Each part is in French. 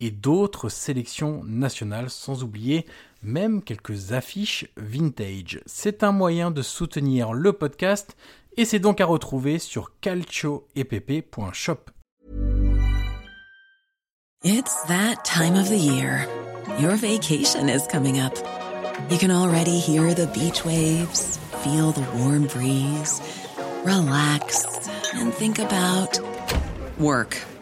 et d'autres sélections nationales, sans oublier même quelques affiches vintage. C'est un moyen de soutenir le podcast et c'est donc à retrouver sur calcioepp.shop. It's that time of the year. Your vacation is coming up. You can already hear the beach waves, feel the warm breeze, relax and think about work.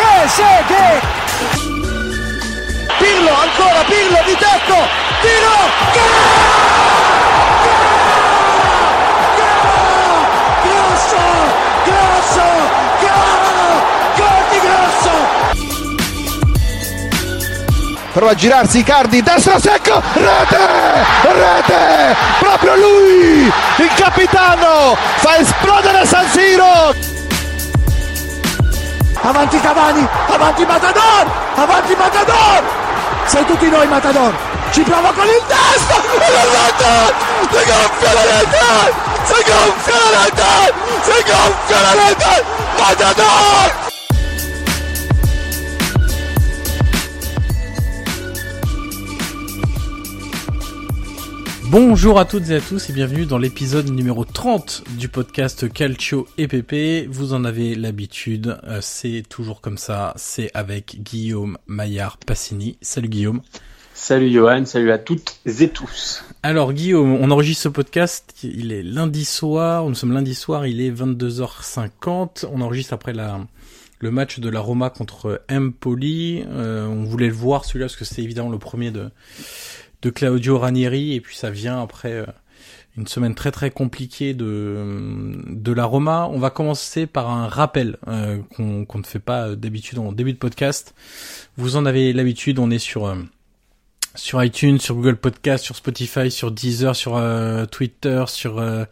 Trezeguet! Pirlo, ancora Pirlo di tacco, tiro, Grosso, grosso, gol, gol di grosso! Prova a girarsi Icardi, destro secco, rete, rete, proprio lui, il capitano, fa esplodere San Siro. Avanti Cavani, avanti Matador, avanti Matador, sei tutti noi Matador, ci prova con il rete, si gonfia la rete, si gonfia la rete, si gonfia la rete, Matador! Bonjour à toutes et à tous et bienvenue dans l'épisode numéro 30 du podcast Calcio EPP. Vous en avez l'habitude, euh, c'est toujours comme ça, c'est avec Guillaume Maillard Passini. Salut Guillaume. Salut Johan, salut à toutes et tous. Alors Guillaume, on enregistre ce podcast, il est lundi soir, nous sommes lundi soir, il est 22h50, on enregistre après la, le match de la Roma contre Empoli. Euh, on voulait le voir celui-là parce que c'est évidemment le premier de de Claudio Ranieri et puis ça vient après euh, une semaine très très compliquée de de la Roma. On va commencer par un rappel euh, qu'on ne fait pas d'habitude en début de podcast. Vous en avez l'habitude, on est sur euh, sur iTunes, sur Google Podcast, sur Spotify, sur Deezer, sur euh, Twitter, sur euh,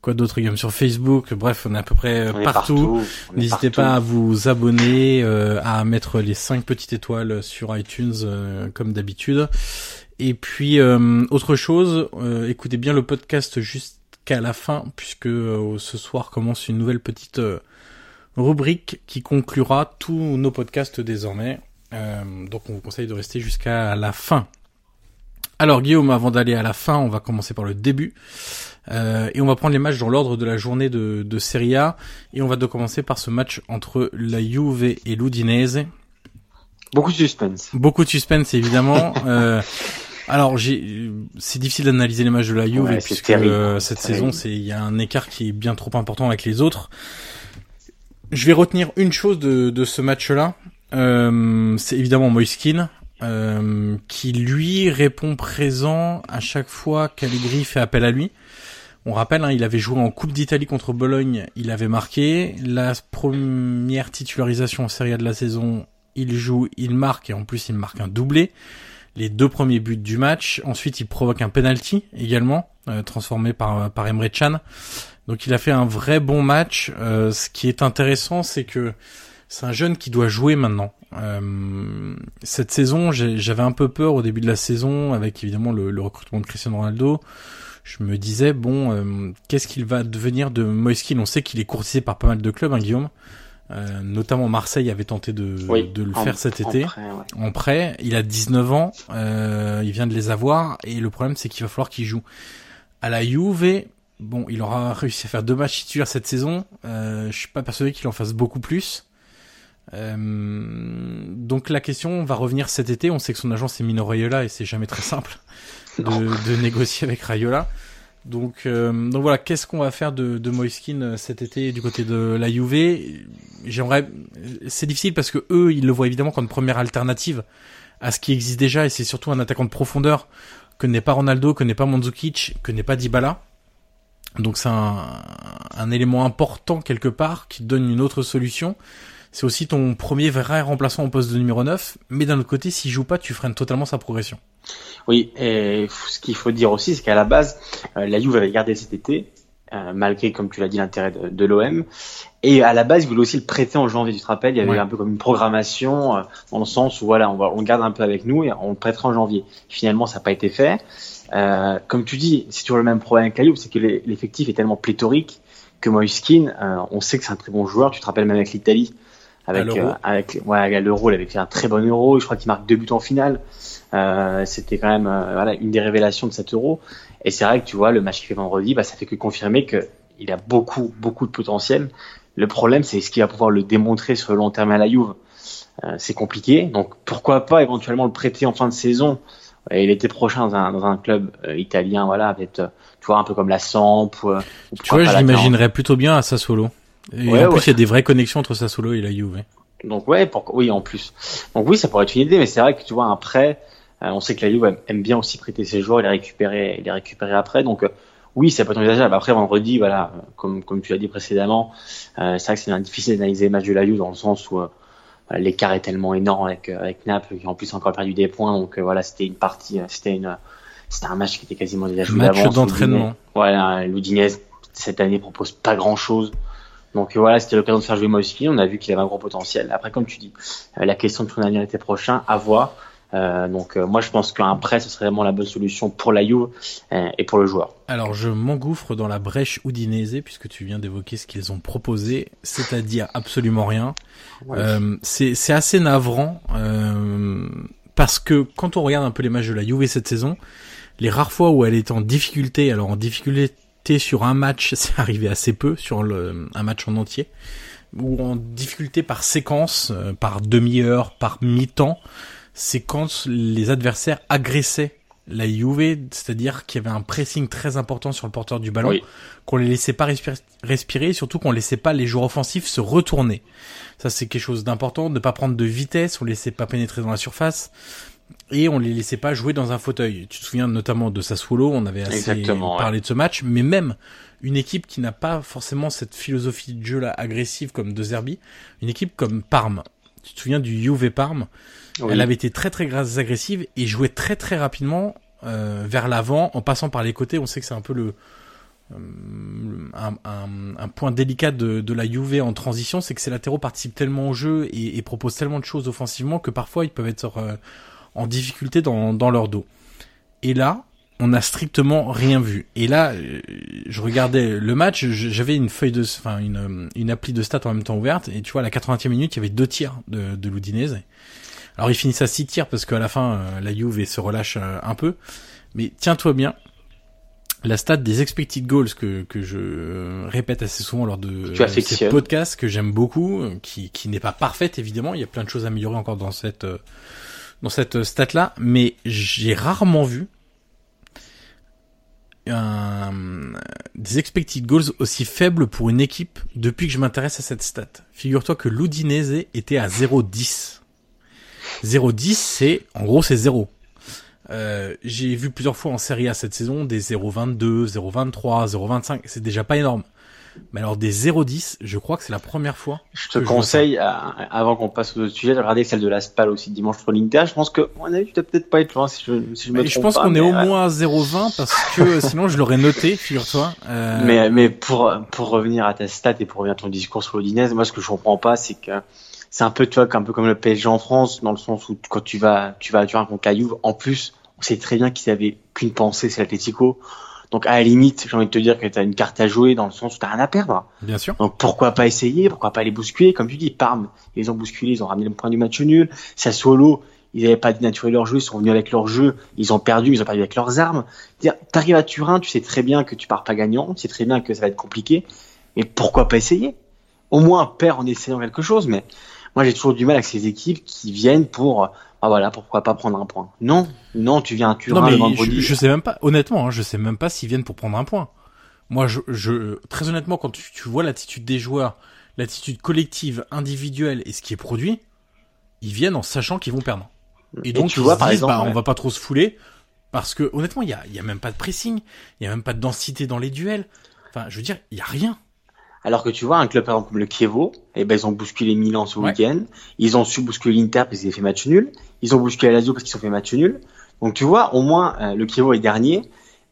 quoi d'autre, sur Facebook. Bref, on est à peu près partout. est N'hésitez partout. pas à vous abonner, euh, à mettre les 5 petites étoiles sur iTunes euh, comme d'habitude. Et puis euh, autre chose, euh, écoutez bien le podcast jusqu'à la fin puisque euh, ce soir commence une nouvelle petite euh, rubrique qui conclura tous nos podcasts désormais. Euh, donc on vous conseille de rester jusqu'à la fin. Alors Guillaume, avant d'aller à la fin, on va commencer par le début. Euh, et on va prendre les matchs dans l'ordre de la journée de, de Serie A. Et on va de commencer par ce match entre la Juve et l'Udinese. Beaucoup de suspense. Beaucoup de suspense évidemment. euh, alors c'est difficile d'analyser les matchs de la Juve Ouais, puisque terrible. euh, cette C'est saison c'est il y a un écart qui est bien trop important avec les autres. Je vais retenir une chose de, de ce match-là. Euh, c'est évidemment Moiskin euh, qui lui répond présent à chaque fois qu'Allegri fait appel à lui. On rappelle, hein, il avait joué en Coupe d'Italie contre Bologne, il avait marqué. La première titularisation en Serie A de la saison, il joue, il marque et en plus il marque un doublé. Les deux premiers buts du match. Ensuite, il provoque un penalty également, euh, transformé par par Emre Can. Donc, il a fait un vrai bon match. Euh, ce qui est intéressant, c'est que c'est un jeune qui doit jouer maintenant. Euh, cette saison, j'avais un peu peur au début de la saison, avec évidemment le, recrutement de Cristiano Ronaldo. Je me disais bon, qu'est-ce qu'il va devenir de Moiskin On sait qu'il est courtisé par pas mal de clubs, hein, Guillaume. Euh, notamment Marseille avait tenté de, de le faire cet été en prêt, Il a 19 ans, euh, il vient de les avoir et le problème c'est qu'il va falloir qu'il joue. À la Juve, bon, il aura réussi à faire deux matchs titulaires cette saison. Euh, je suis pas persuadé qu'il en fasse beaucoup plus. Euh, donc la question va revenir cet été. On sait que son agent c'est Mino Raiola et c'est jamais très simple de, de, négocier avec Raiola. Donc, euh, donc voilà, qu'est-ce qu'on va faire de, de Moiskin euh, cet été du côté de la Juve? J'aimerais, c'est difficile parce que eux, ils le voient évidemment comme première alternative à ce qui existe déjà et c'est surtout un attaquant de profondeur que n'est pas Ronaldo, que n'est pas Mandzukic, que n'est pas Dybala. Donc c'est un, élément important quelque part qui donne une autre solution. C'est aussi ton premier vrai remplaçant au poste de numéro 9, mais d'un autre côté, s'il joue pas, tu freines totalement sa progression. Oui, et ce qu'il faut dire aussi, c'est qu'à la base, euh, la Juve avait gardé cet été, euh, malgré, comme tu l'as dit, l'intérêt de, de l'OM. Et à la base, il voulait aussi le prêter en janvier, tu te rappelles, il y avait un peu comme une programmation, euh, dans le sens où voilà, on, va, on le garde un peu avec nous et on le prêtera en janvier. Finalement, ça n'a pas été fait. Euh, comme tu dis, c'est toujours le même problème avec la Juve, c'est que l'effectif est tellement pléthorique que Moiskin, on sait que c'est un très bon joueur. Tu te rappelles même avec l'Italie, avec avec ouais, l'Euro, il avait fait un très bon Euro. Je crois qu'il marque deux buts en finale. Euh, c'était quand même euh, voilà, une des révélations de cet euro. Et c'est vrai que tu vois, le match qui fait vendredi, bah, ça fait que confirmer qu'il a beaucoup, beaucoup de potentiel. Le problème, c'est ce qu'il va pouvoir le démontrer sur le long terme à la Juve. Euh, c'est compliqué. Donc pourquoi pas éventuellement le prêter en fin de saison? Et l'été prochain dans un, dans un club italien, voilà, avec tu vois un peu comme la Samp. Ou, tu vois, je l'imaginerais plutôt bien à Sassuolo. Et en plus, il y a des vraies connexions entre Sassuolo et la Juve. Donc ouais, pour... oui, en plus. Donc oui, ça pourrait être une idée, mais c'est vrai que tu vois un prêt euh, on sait que la Juve aime bien aussi prêter ses joueurs et les récupérer, les récupérer après. Donc euh, oui, ça peut être envisageable. Après vendredi, voilà, comme comme tu l'as dit précédemment, euh, c'est vrai que c'est difficile d'analyser les matchs de la Juve dans le sens où l'écart est tellement énorme avec avec Naples qui en plus encore perdu des points. Donc voilà, c'était une partie, c'était une c'était un match qui était quasiment déjà joué Match d'entraînement. Voilà, Loudinez cette année propose pas grand chose. Donc voilà, c'était l'occasion de faire jouer Moïse On a vu qu'il avait un gros potentiel. Après, comme tu dis, la question de son avenir l'été prochain, à voir. Euh, donc euh, moi je pense qu'un prêt ce serait vraiment la bonne solution pour la Juve euh, et pour le joueur. Alors je m'engouffre dans la brèche Udinese puisque tu viens d'évoquer ce qu'ils ont proposé, c'est-à-dire absolument rien. c'est assez navrant parce que quand on regarde un peu les matchs de la Juve cette saison, les rares fois où elle est en difficulté, alors en difficulté sur un match, c'est arrivé assez peu sur le, un match en entier, ou en difficulté par séquence, par demi-heure, par mi-temps. C'est quand les adversaires agressaient la Juve, c'est-à-dire qu'il y avait un pressing très important sur le porteur du ballon, qu'on les laissait pas respirer, et surtout qu'on laissait pas les joueurs offensifs se retourner. Ça c'est quelque chose d'important, de ne pas prendre de vitesse, on laissait pas pénétrer dans la surface et on les laissait pas jouer dans un fauteuil. Tu te souviens notamment de Sassuolo, on avait assez parlé de ce match, mais même une équipe qui n'a pas forcément cette philosophie de jeu là agressive comme De Zerbi, une équipe comme Parme. Tu te souviens du Juve Parme? Elle avait été très très agressive et jouait très très rapidement euh, vers l'avant en passant par les côtés. On sait que c'est un peu le euh, un, un, un, point délicat de, de, la Juve en transition, c'est que ces latéraux participent tellement au jeu et, et, proposent tellement de choses offensivement que parfois ils peuvent être euh, en difficulté dans, dans leur dos. Et là, on n'a strictement rien vu. Et là, euh, je regardais le match, j'avais une feuille de, enfin une, une appli de stats en même temps ouverte, et tu vois, à la 80e minute, il y avait deux tirs de, de l'Udinese. Alors ils finissent à 6 tirs parce qu'à la fin euh, la Juve se relâche euh, un peu. Mais tiens-toi bien, la stat des expected goals que, que je répète assez souvent lors de ces podcasts que j'aime beaucoup, qui, qui n'est pas parfaite évidemment, il y a plein de choses à améliorer encore dans cette dans cette stat là, mais j'ai rarement vu un, des expected goals aussi faibles pour une équipe depuis que je m'intéresse à cette stat. Figure-toi que l'Udinese était à 0,10. 0,10 c'est, en gros c'est 0. Euh, j'ai vu plusieurs fois en Serie A cette saison des 0,22, 0,23, 0,25, c'est déjà pas énorme. Mais alors des 0-10, je crois que c'est la première fois. Je te conseille, avant qu'on passe au sujet, de regarder celle de la SPAL aussi dimanche pour l'Inter. Je pense que, avis, tu dois peut-être pas être loin si je, si je me Je pense qu'on est au moins à 0-20 parce que sinon je l'aurais noté, figure-toi. Euh... Mais, mais pour, pour revenir à ta stat et pour revenir à ton discours sur l'Odinez, moi ce que je comprends pas, c'est que c'est un peu, tu vois, un peu comme le PSG en France, dans le sens où quand tu vas, tu vas, tu vas contre la Juve, en plus, on sait très bien qu'ils avaient qu'une pensée, c'est l'Atletico. Donc à la limite, j'ai envie de te dire que tu as une carte à jouer dans le sens où tu rien à perdre. Bien sûr. Donc pourquoi pas essayer, pourquoi pas les bousculer? Comme tu dis, Parme, ils ont bousculé, ils ont ramené le point du match nul. Sassuolo, ils n'avaient pas dénaturé leur jeu, ils sont venus avec leur jeu, ils ont perdu, ils ont perdu avec leurs armes. T'arrives à Turin, tu sais très bien que tu pars pas gagnant, tu sais très bien que ça va être compliqué, mais pourquoi pas essayer? Au moins perdre en essayant quelque chose, mais moi j'ai toujours du mal avec ces équipes qui viennent pour ah voilà, pourquoi pas prendre un point Non, non, tu viens à Turin le vendredi. Je, je, sais même pas, honnêtement, hein, je sais même pas s'ils viennent pour prendre un point. Moi, je, je très honnêtement, quand tu, tu vois l'attitude des joueurs, l'attitude collective, individuelle et ce qui est produit, ils viennent en sachant qu'ils vont perdre. Et donc, tu vois, par exemple, bah, on va pas trop se fouler parce que honnêtement, il y a, y a même pas de pressing, il y a même pas de densité dans les duels. Enfin, je veux dire, il y a rien. Alors que tu vois, un club par exemple comme le Kievo, eh ben, ils ont bousculé Milan ce week-end. Ils ont su bousculer l'Inter parce qu'ils avaient fait match nul. Ils ont bousculé Lazio parce qu'ils ont fait match nul. Donc tu vois, au moins, euh, le Kievo est dernier.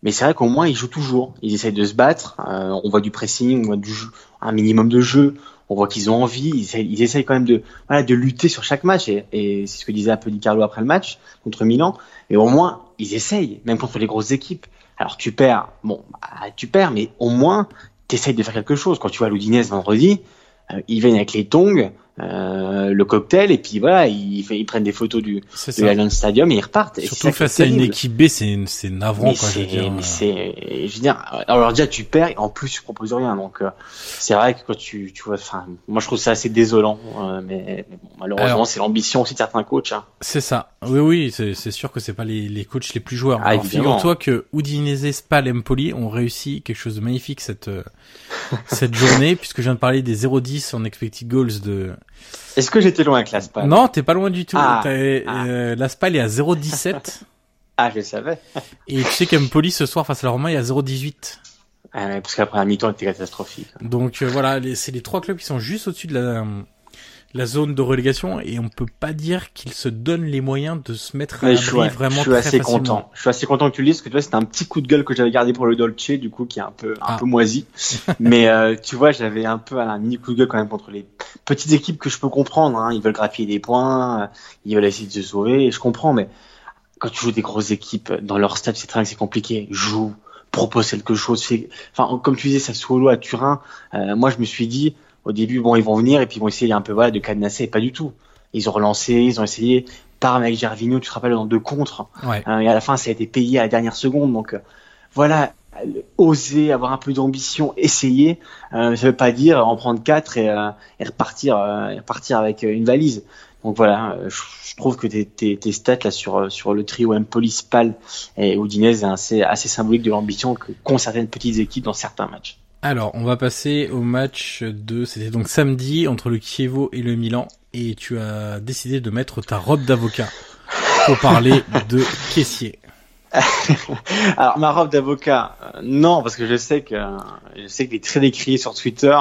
Mais c'est vrai qu'au moins, ils jouent toujours. Ils essayent de se battre. Euh, on voit du pressing, on voit du jeu, un minimum de jeu. On voit qu'ils ont envie. Ils essayent, ils essayent, quand même de, voilà, de lutter sur chaque match. Et, et c'est ce que disait un peu Di Carlo après le match contre Milan. Et au moins, ils essayent, même contre les grosses équipes. Alors tu perds, bon, bah, tu perds, mais au moins t'essayes de faire quelque chose. Quand tu vois l'Oudinez vendredi, ils viennent avec les tongs, euh, le cocktail, et puis voilà, ils, ils prennent des photos du de l'Allianz Stadium et ils repartent. Surtout face à une équipe B, c'est c'est navrant. quoi, je veux dire. Mais c'est, je veux dire, alors déjà tu perds, et en plus tu proposes rien, donc euh, c'est vrai que quand tu tu vois, enfin, moi je trouve ça assez désolant, euh, mais, bon, malheureusement c'est l'ambition aussi de certains coachs. Hein. C'est ça. Oui oui, c'est sûr que c'est pas les les coachs les plus joueurs. Ah, alors figure-toi que Udinese, Spal, Empoli ont réussi quelque chose de magnifique cette euh, cette journée, puisque je viens de parler des 0-10 en expected goals de est-ce que j'étais loin avec la SPAL? Non, t'es pas loin du tout. Ah, ah. Euh, la SPAL est à 0,17. ah, je le savais. Et tu sais qu'Empoli ce soir face à la Roma est à 0,18. Ah, parce qu'après la mi-temps était catastrophique. Donc euh, voilà, c'est les trois clubs qui sont juste au-dessus de la, la zone de relégation et on peut pas dire qu'ils se donnent les moyens de se mettre à l'abri vraiment je suis assez content. Je suis assez content que tu le dises parce que tu vois c'était un petit coup de gueule que j'avais gardé pour le Dolce du coup qui est un peu un ah. peu moisi. Mais euh, tu vois j'avais un peu un mini coup de gueule quand même contre les petites équipes que je peux comprendre. Hein. Ils veulent grappiller des points, euh, ils veulent essayer de se sauver et je comprends. Mais quand tu joues des grosses équipes dans leur stade c'est très c'est compliqué. Joue, propose quelque chose. Enfin comme tu disais ça solo à Turin. Euh, moi je me suis dit au début, bon, ils vont venir et puis ils vont essayer un peu voilà, de cadenasser. Pas du tout. Ils ont relancé, ils ont essayé. Par avec Gervinho, tu te rappelles, dans deux contre. Ouais. Euh, et à la fin, ça a été payé à la dernière seconde. Donc, euh, voilà, oser, avoir un peu d'ambition, essayer. Euh, ça veut pas dire en prendre quatre et, euh, et repartir, repartir avec une valise. Donc voilà, je, trouve que tes, tes, tes, stats là sur sur le trio Empoli, Spal et Udinese est assez assez symbolique de l'ambition que qu'ont certaines petites équipes dans certains matchs. Alors, on va passer au match de, c'était donc samedi entre le Chievo et le Milan, et tu as décidé de mettre ta robe d'avocat pour parler de caissier. Alors ma robe d'avocat, euh, non, parce que je sais que je sais qu'il est très décrié sur Twitter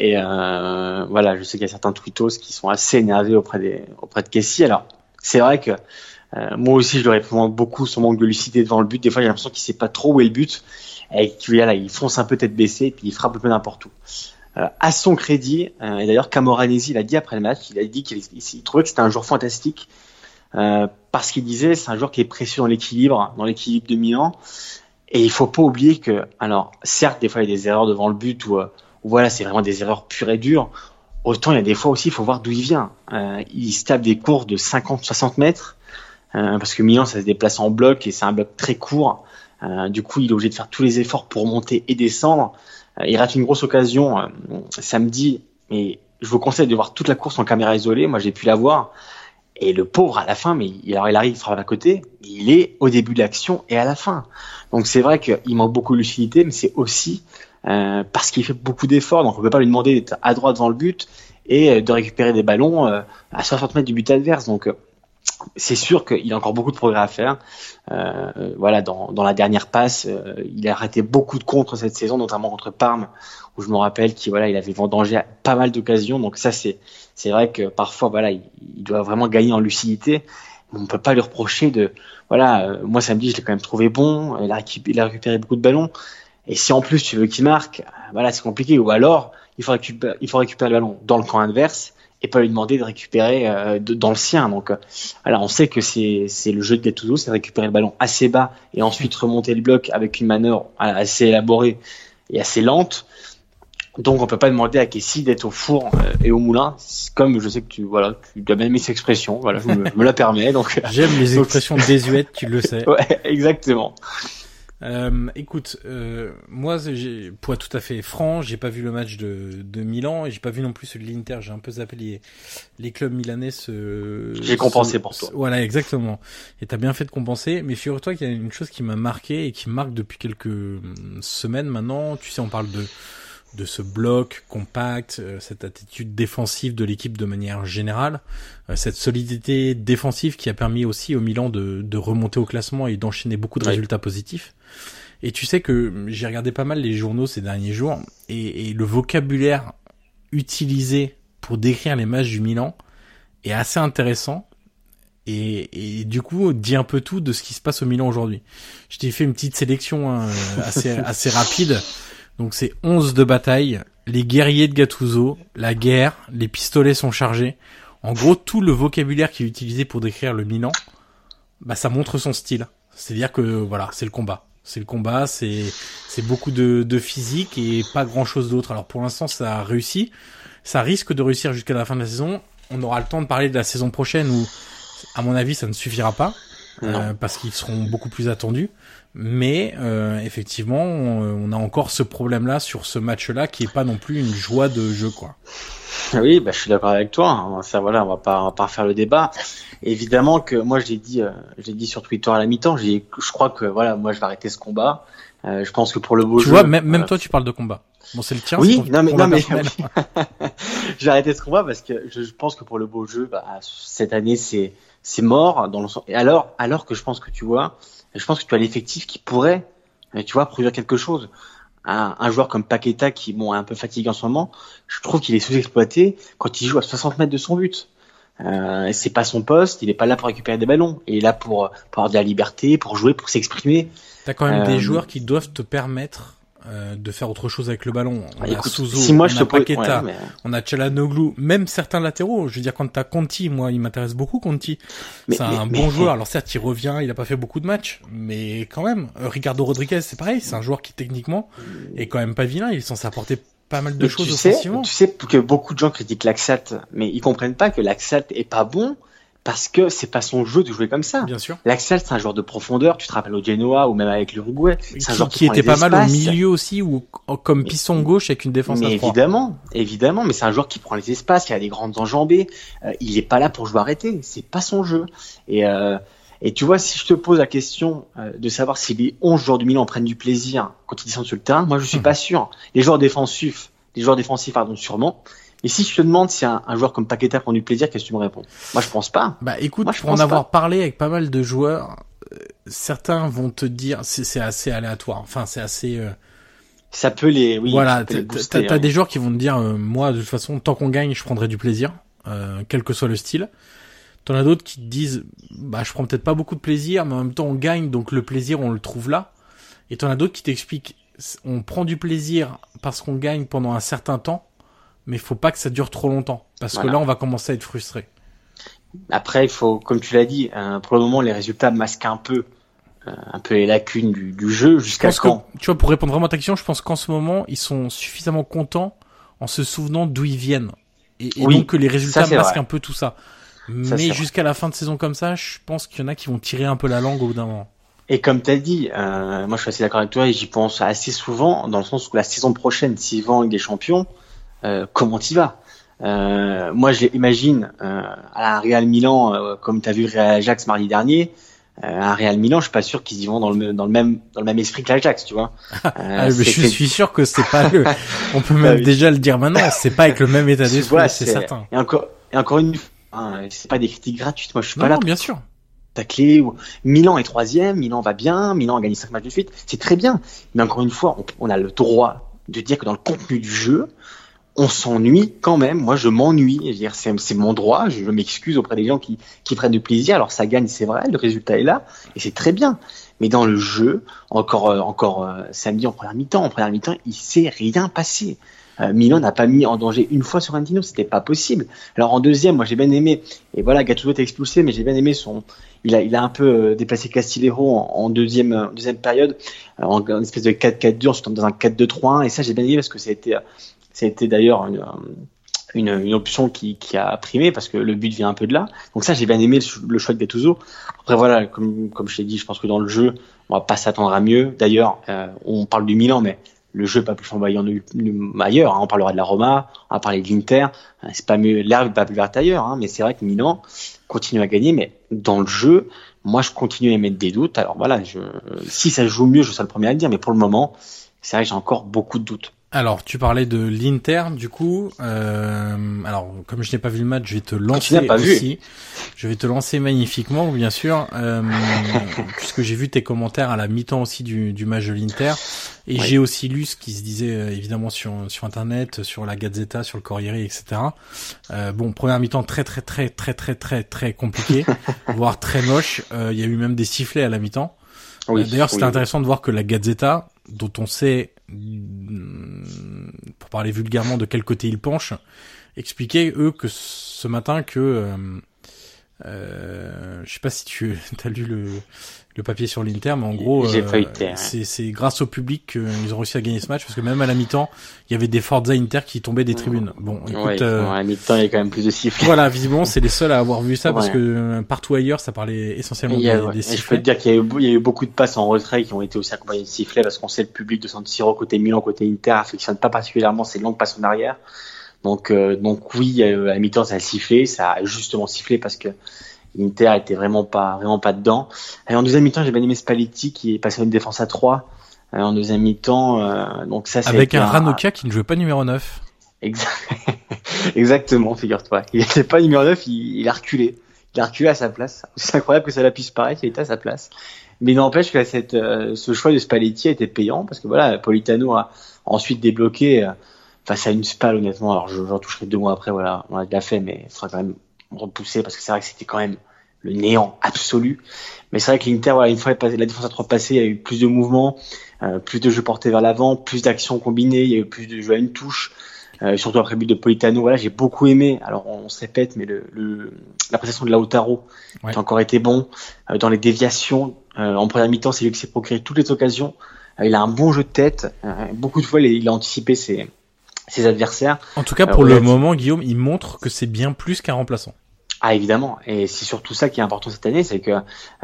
et euh, voilà, je sais qu'il y a certains tweetos qui sont assez énervés auprès de Kessie. Alors c'est vrai que euh, moi aussi je le réponds beaucoup son manque de lucidité devant le but. Des fois j'ai l'impression qu'il sait pas trop où est le but et là, il fonce un peu tête baissée, puis il frappe un peu n'importe où. Euh, à son crédit, euh, et d'ailleurs Camoranesi l'a dit après le match, il a dit qu'il trouvait que c'était un joueur fantastique euh, parce qu'il disait c'est un joueur qui est précieux dans l'équilibre, dans l'équilibre de Milan. Et il faut pas oublier que, alors certes des fois il y a des erreurs devant le but ou, voilà c'est vraiment des erreurs pures et dures. Autant il y a des fois aussi il faut voir d'où il vient. il se tape des courses de 50-60 mètres parce que Milan ça se déplace en bloc et c'est un bloc très court. Euh, du coup, il est obligé de faire tous les efforts pour monter et descendre. Euh, il rate une grosse occasion euh, samedi, mais je vous conseille de voir toute la course en caméra isolée. Moi, j'ai pu la voir. Et le pauvre, à la fin, mais il, alors il arrive, il frappe à côté, il est au début de l'action et à la fin. Donc c'est vrai qu'il manque beaucoup de lucidité, mais c'est aussi parce qu'il fait beaucoup d'efforts. Donc on peut pas lui demander d'être à droite dans le but et de récupérer des ballons à 60 mètres du but adverse. Donc c'est sûr qu'il a encore beaucoup de progrès à faire. Euh, voilà, dans, dans, la dernière passe, euh, il a arrêté beaucoup de contres cette saison, notamment contre Parme, où je me rappelle qu'il voilà, il avait vendangé pas mal d'occasions. Donc ça, c'est c'est vrai que parfois, voilà, il, doit vraiment gagner en lucidité. On peut pas lui reprocher de, voilà, euh, moi samedi, je l'ai quand même trouvé bon. Il a, il a récupéré beaucoup de ballons. Et si en plus tu veux qu'il marque, voilà, c'est compliqué. Ou alors, il faut récupérer, il faut récupérer le ballon dans le camp adverse et pas lui demander de récupérer euh, dans le sien. Donc, euh, voilà, on sait que c'est le jeu de Gattuso, c'est récupérer le ballon assez bas et ensuite remonter le bloc avec une manœuvre assez élaborée et assez lente. Donc, on peut pas demander à Kessi d'être au four euh, et au moulin, comme je sais que tu voilà, tu as bien mis cette expression. Voilà, je me, la permets. Donc, j'aime les expressions désuètes, tu le sais. Ouais, exactement. Euh, écoute, euh, moi, pour être tout à fait franc, j'ai pas vu le match de, de Milan et j'ai pas vu non plus celui de l'Inter. J'ai un peu zappé les, les clubs milanais. Se, j'ai compensé pour toi. Voilà, exactement. Et t'as bien fait de compenser. Mais figure-toi qu'il y a une chose qui m'a marqué et qui marque depuis quelques semaines maintenant. Tu sais, on parle de de ce bloc compact, euh, cette attitude défensive de l'équipe de manière générale, euh, cette solidité défensive qui a permis aussi au Milan de, de remonter au classement et d'enchaîner beaucoup de résultats positifs. Et tu sais que j'ai regardé pas mal les journaux ces derniers jours et, et, le vocabulaire utilisé pour décrire les matchs du Milan est assez intéressant et, et, du coup dit un peu tout de ce qui se passe au Milan aujourd'hui. Je t'ai fait une petite sélection hein, assez, assez rapide. Donc c'est 11 de bataille, les guerriers de Gattuso, la guerre, les pistolets sont chargés. En gros, tout le vocabulaire qui est utilisé pour décrire le Milan, bah ça montre son style. C'est-à-dire que voilà, c'est le combat. C'est le combat, c'est c'est beaucoup de, de physique et pas grand chose d'autre. Alors pour l'instant, ça a réussi. Ça risque de réussir jusqu'à la fin de la saison. On aura le temps de parler de la saison prochaine où, à mon avis, ça ne suffira pas euh, parce qu'ils seront beaucoup plus attendus. Mais euh, effectivement, on, a encore ce problème-là sur ce match-là qui est pas non plus une joie de jeu, quoi. Oui, bah, je suis d'accord avec toi. Hein. Ça, voilà, on va pas, on va pas faire le débat. Évidemment que moi, je l'ai dit, euh, j'ai dit sur Twitter à la mi-temps. Je crois que voilà, moi, je vais arrêter ce combat. Euh, je pense que pour le beau jeu. Tu vois, même, même toi, tu parles de combat. Bon, c'est le tien. Oui, non mais, non mais, j'ai arrêté ce combat parce que je, pense que pour le beau jeu, bah, cette année, c'est, c'est mort dans le sens. Et alors, alors que je pense que tu vois, je pense que tu as l'effectif qui pourrait, tu vois, produire quelque chose. Un, un, joueur comme Paqueta qui bon est un peu fatigué en ce moment, je trouve qu'il est sous-exploité quand il joue à 60 mètres de son but. Euh, c'est pas son poste, il est pas là pour récupérer des ballons, il est là pour, pour avoir de la liberté, pour jouer, pour s'exprimer. T'as quand même des euh, joueurs qui doivent te permettre euh, de faire autre chose avec le ballon. On a Suzo, si moi, on je a Paqueta, on a Chalanoglu, même certains latéraux. Je veux dire, quand t'as Conti, moi, il m'intéresse beaucoup, Conti. C'est un bon joueur. Alors certes, il revient, il a pas fait beaucoup de matchs, mais quand même. Euh, Ricardo Rodriguez, c'est pareil, c'est un joueur qui techniquement est quand même pas vilain. Il est censé apporter pas mal de choses tu offensivement. tu sais que beaucoup de gens critiquent Laxalt, mais ils comprennent pas que Laxalt est pas bon parce que c'est pas son jeu de jouer comme ça. Bien sûr. L'Axel, c'est un joueur de profondeur. Tu te rappelles au Genoa ou même avec l'Uruguay. C'est un joueur qui, était pas mal au milieu aussi ou comme piston gauche avec une défense mais à évidemment, évidemment, mais c'est un joueur qui prend les espaces, qui a des grandes enjambées. Euh, il est pas là pour jouer arrêté. C'est pas son jeu. Et euh, et tu vois, si je te pose la question euh, de savoir si les 11 joueurs du Milan prennent du plaisir quand ils descendent sur le terrain, moi je suis hmm. pas sûr. Les joueurs défensifs, les joueurs défensifs, pardon, sûrement. Et si je te demande si un, joueur comme Paqueta prend du plaisir, qu'est-ce que tu me réponds? Moi, je pense pas. Bah écoute, pour en avoir parlé avec pas mal de joueurs, euh, certains vont te dire, c'est assez aléatoire. Enfin, c'est assez. Euh... Ça peut les. Oui, voilà, t'as as des joueurs qui vont te dire, euh, moi, de toute façon, tant qu'on gagne, je prendrai du plaisir, euh, quel que soit le style. T'en as d'autres qui te disent, bah, je prends peut-être pas beaucoup de plaisir, mais en même temps, on gagne, donc le plaisir, on le trouve là. Et t'en as d'autres qui t'expliquent, on prend du plaisir parce qu'on gagne pendant un certain temps mais il faut pas que ça dure trop longtemps parce que là on va commencer à être frustré. Après, il faut, comme tu l'as dit, euh, pour le moment les résultats masquent un peu, euh, un peu les lacunes du, du jeu jusqu'à quand. tu vois, pour répondre vraiment à ta question, je pense qu'en ce moment ils sont suffisamment contents en se souvenant d'où ils viennent et, donc que les résultats masquent un peu tout ça. mais jusqu'à la fin de saison comme ça, je pense qu'il y en a qui vont tirer un peu la langue au bout d'un moment. Et comme tu as dit, euh, moi je suis assez d'accord avec toi et j'y pense assez souvent, dans le sens où la saison prochaine, s'ils vont avec des champions, comment tu vas? Euh, moi, je l'imagine euh, à Real Milan, euh, comme tu as vu Real Ajax mardi dernier. Euh, à Real Milan, je suis pas sûr qu'ils y vont dans le, dans le même dans le même esprit que l'Ajax, tu vois. Ah, je suis sûr que c'est pas le. On peut même ah déjà le dire maintenant, c'est pas avec le même état d'esprit, c'est certain. Et encore et encore une Hein. C'est pas des critiques gratuites. Moi, je suis Non, pas là non, bien sûr. tacler. ou- Milan est troisième, Milan va bien, Milan a gagné cinq matchs de suite. C'est très bien. Mais encore une fois, on, on a le droit de dire que dans le contenu du jeu, on s'ennuie quand même. Moi, je m'ennuie. C'est mon droit. Je m'excuse auprès des gens qui, qui prennent du plaisir. Alors, ça gagne, c'est vrai. Le résultat est là. Et c'est très bien. Mais dans le jeu, encore, euh, encore euh, samedi en première mi-temps, en première mi-temps, il s'est rien passé. Euh, Milan n'a pas mis en danger une fois sur Antino, c'était pas possible. Alors en deuxième, moi j'ai bien aimé, et voilà, Gattuso est expulsé, mais j'ai bien aimé son, il a, il a un peu euh, déplacé Castillejo en, en deuxième, euh, deuxième période, en, en espèce de 4-4-2, ensuite dans un 4-2-3-1, et ça j'ai bien aimé parce que ça a été, été d'ailleurs une, euh, une, une option qui, qui a primé parce que le but vient un peu de là. Donc ça j'ai bien aimé le, choix de Gattuso. Après voilà, comme, comme je t'ai dit, je pense que dans le jeu, on va pas s'attendre à mieux. D'ailleurs, euh, on parle du Milan, mais le jeu pas plus flamboyant ailleurs. hein. On parlera de la Roma, on va parler de l'Inter. Euh, C'est pas mieux, l'herbe pas plus verte ailleurs. Hein. Mais c'est vrai que Milan continue à gagner. Mais dans le jeu, moi, je continue à émettre des doutes. Alors voilà, je, si ça joue mieux, je serai le premier à le dire. Mais pour le moment, c'est vrai que j'ai encore beaucoup de doutes. Alors, tu parlais de l'Inter, du coup. Euh, alors, comme je n'ai pas vu le match, je vais te n'as lancer pas vu. aussi. Je vais te lancer magnifiquement, bien sûr, euh, puisque j'ai vu tes commentaires à la mi-temps aussi du, du match de l'Inter, et Oui. j'ai aussi lu ce qui se disait euh, évidemment sur sur internet, sur la Gazzetta, sur le Corriere, etc. Euh, bon, première mi-temps très très très très très très très compliqué, voire très moche. Euh, Il y a eu même des sifflets à la mi-temps. Oui, Euh, D'ailleurs, c'était oui. intéressant de voir que la Gazzetta, dont on sait, pour parler vulgairement, de quel côté ils penchent, expliquaient eux que ce matin que, euh, euh, je sais pas si tu as lu le, le papier sur l'Inter, mais en gros, euh, ouais. c'est grâce au public qu'ils ont réussi à gagner ce match, parce que même à la mi-temps, il y avait des Forza Inter qui tombaient des tribunes. Bon, écoute, Ouais, euh, bon, à la mi-temps, il y a quand même plus de sifflets. voilà, visiblement, c'est les seuls à avoir vu ça, parce que euh, partout ailleurs, ça parlait essentiellement des, ouais. des Et je peux sifflets. te dire qu'il y, a eu- il y a eu beaucoup de passes en retrait qui ont été aussi accompagnées de sifflets parce qu'on sait le public de San Siro côté Milan, côté Inter affectionne pas particulièrement ces longues passes en arrière. Donc, euh, donc oui, euh, à la mi-temps ça a sifflé, ça a justement sifflé parce que Inter était vraiment pas, vraiment pas dedans. Et en deuxième mi-temps, j'ai bien aimé Spalletti qui est passé à une défense à 3 euh, en deuxième mi-temps. euh, donc ça, Avec un Ranocchia qui ne jouait pas numéro 9. Exa- Exactement, figure-toi. Il n'était pas numéro 9, il, il a reculé. Il a reculé à sa place. C'est incroyable que ça la puisse paraître, il était à sa place. Mais il n'empêche que cette, euh, ce choix de Spalletti a été payant parce que voilà, Politano a ensuite débloqué euh, face à une Spal, honnêtement. Alors je- j'en toucherai deux mois après, voilà, on a déjà fait, mais il faudra quand même repousser parce que c'est vrai que c'était quand même le néant absolu. Mais c'est vrai que l'Inter, voilà, une fois la défense à trois passée, il y a eu plus de mouvements, euh, plus de jeux portés vers l'avant, plus d'actions combinées, il y a eu plus de jeux à une touche. Euh, surtout après le but de Politano, voilà, j'ai beaucoup aimé. Alors on, se répète, mais le, le la prestation de Lautaro Ouais. qui a encore été bon Euh, dans les déviations. euh, en première mi-temps, c'est lui qui s'est procuré toutes les occasions. Euh, il a un bon jeu de tête. Euh, beaucoup de fois, il, il a anticipé ses, ses adversaires. En tout cas, Euh, pour le moment, Guillaume, il montre que c'est bien plus qu'un remplaçant. Ah évidemment, et c'est surtout ça qui est important cette année, c'est que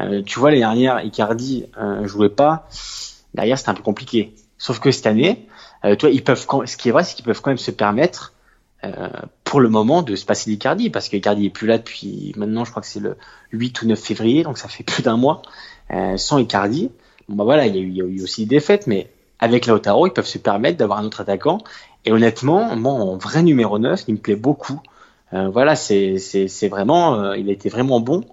euh, tu vois l'année dernière, Icardi euh, jouait pas. Derrière, c'était un peu compliqué. Sauf que cette année, euh, toi, ils peuvent, ce qui est vrai, c'est qu'ils peuvent quand même se permettre, euh, pour le moment, de se passer d'Icardi, parce qu'Icardi est plus là depuis maintenant, je crois que c'est le 8 ou 9 février, donc ça fait plus d'un mois. Sans Icardi, bon bah voilà, il y, a eu, il y a eu aussi des défaites, mais avec Lautaro, ils peuvent se permettre d'avoir un autre attaquant. Et honnêtement, moi, en vrai numéro 9, il me plaît beaucoup. Euh, voilà, c'est vraiment, euh, il a été vraiment bon.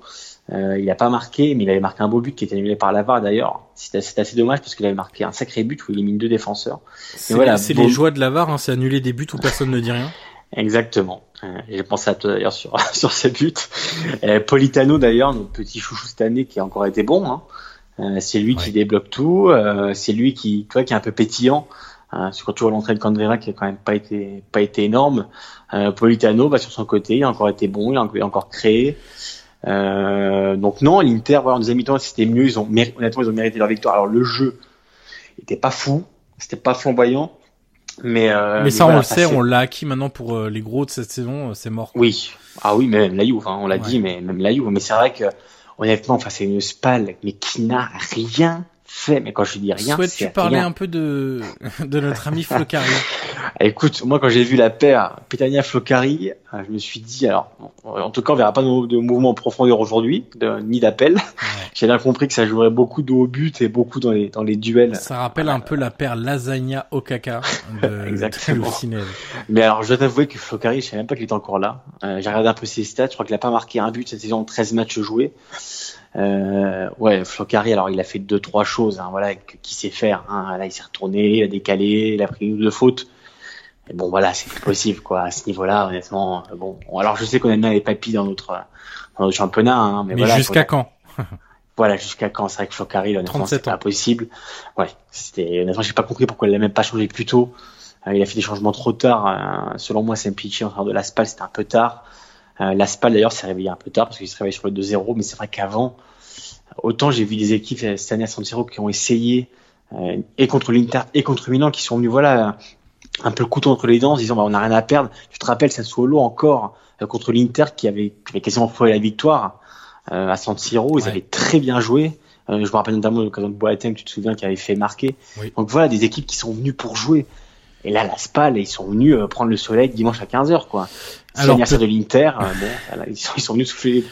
Euh, il a pas marqué, mais il avait marqué un beau but qui était annulé par Lavar d'ailleurs. C'est assez dommage parce qu'il avait marqué un sacré but où il élimine deux défenseurs. C'est voilà, bon- les joies de la VAR, hein, c'est annuler des buts où personne ne dit rien. Exactement. Euh, J'ai pensé à toi d'ailleurs sur sur ce but. Euh, Politano d'ailleurs, notre petit chouchou cette année qui a encore été bon. Hein. Euh, c'est lui qui débloque tout. Euh, c'est lui qui, tu vois, qui est un peu pétillant. Sur quand tu vois l'entrée de Candrera qui a quand même pas été pas été énorme. Euh, Politano, bah, sur son côté, il a encore été bon, il a encore, il a encore créé. Euh, donc non, l'Inter, voilà, en deuxième mi-temps, c'était mieux. Ils ont, honnêtement, ils ont mérité leur victoire. Alors le jeu était pas fou, c'était pas flamboyant, mais euh, mais ça, voilà, on le sait, on l'a acquis maintenant pour les gros de cette saison, c'est mort. oui, ah oui, mais même la Juve, hein, on l'a Ouais. dit, mais même la Juve. Mais c'est vrai que honnêtement, enfin, c'est une Spal, mais qui n'a rien fait, mais quand je dis rien, Souhaites-tu parler un peu de, de notre ami Flocari? Écoute, moi quand j'ai vu la paire Pétania Flocari, euh, je me suis dit, alors, en tout cas, on verra pas de, mouvement en profondeur aujourd'hui, ni d'appel. j'ai bien compris que ça jouerait beaucoup de haut but et beaucoup dans les, dans les duels. Ça rappelle un peu la paire Lasagna Okaka de, Exactement. Mais alors, je dois t'avouer que Flocari, je savais même pas qu'il était encore là. Euh, j'ai regardé un peu ses stats, je crois qu'il a pas marqué un but cette saison, 13 matchs joués. Euh, ouais, Flocari, alors il a fait deux trois choses, hein, voilà, qui sait faire. Hein. Là, il s'est retourné, il a décalé, il a pris deux fautes. Mais bon, voilà, c'est possible, quoi. À ce niveau-là, honnêtement, euh, bon. Alors, je sais qu'on aime bien les papis dans notre, dans notre championnat, hein, mais, mais jusqu'à quand? Voilà, jusqu'à quand? C'est vrai que Flocari, honnêtement, c'est pas possible. Ouais, c'était honnêtement, j'ai pas compris pourquoi il l'a même pas changé plus tôt. Euh, il a fait des changements trop tard. selon moi, c'est un pitcher en train de l'Aspal, c'était un peu tard. Euh, L'Aspal d'ailleurs s'est réveillé un peu tard parce qu'il se réveille sur le 2-0, mais c'est vrai qu'avant, autant j'ai vu des équipes cette année à San Siro qui ont essayé euh, et contre l'Inter et contre Milan qui sont venus voilà un peu le couteau entre les dents en disant bah, on n'a rien à perdre. Tu te rappelles Sassuolo encore euh, contre l'Inter qui avait, qui avait quasiment trouvé la victoire euh, à San Siro, ils avaient très bien joué. Euh, je me rappelle notamment l'occasion de Boateng, tu te souviens, qui avait fait marquer. Donc voilà, des équipes qui sont venues pour jouer. Et là, la SPAL, ils sont venus prendre le soleil dimanche à 15h, quoi. Alors, l'anniversaire de l'Inter, euh, bon, ils, sont, ils sont venus souffler,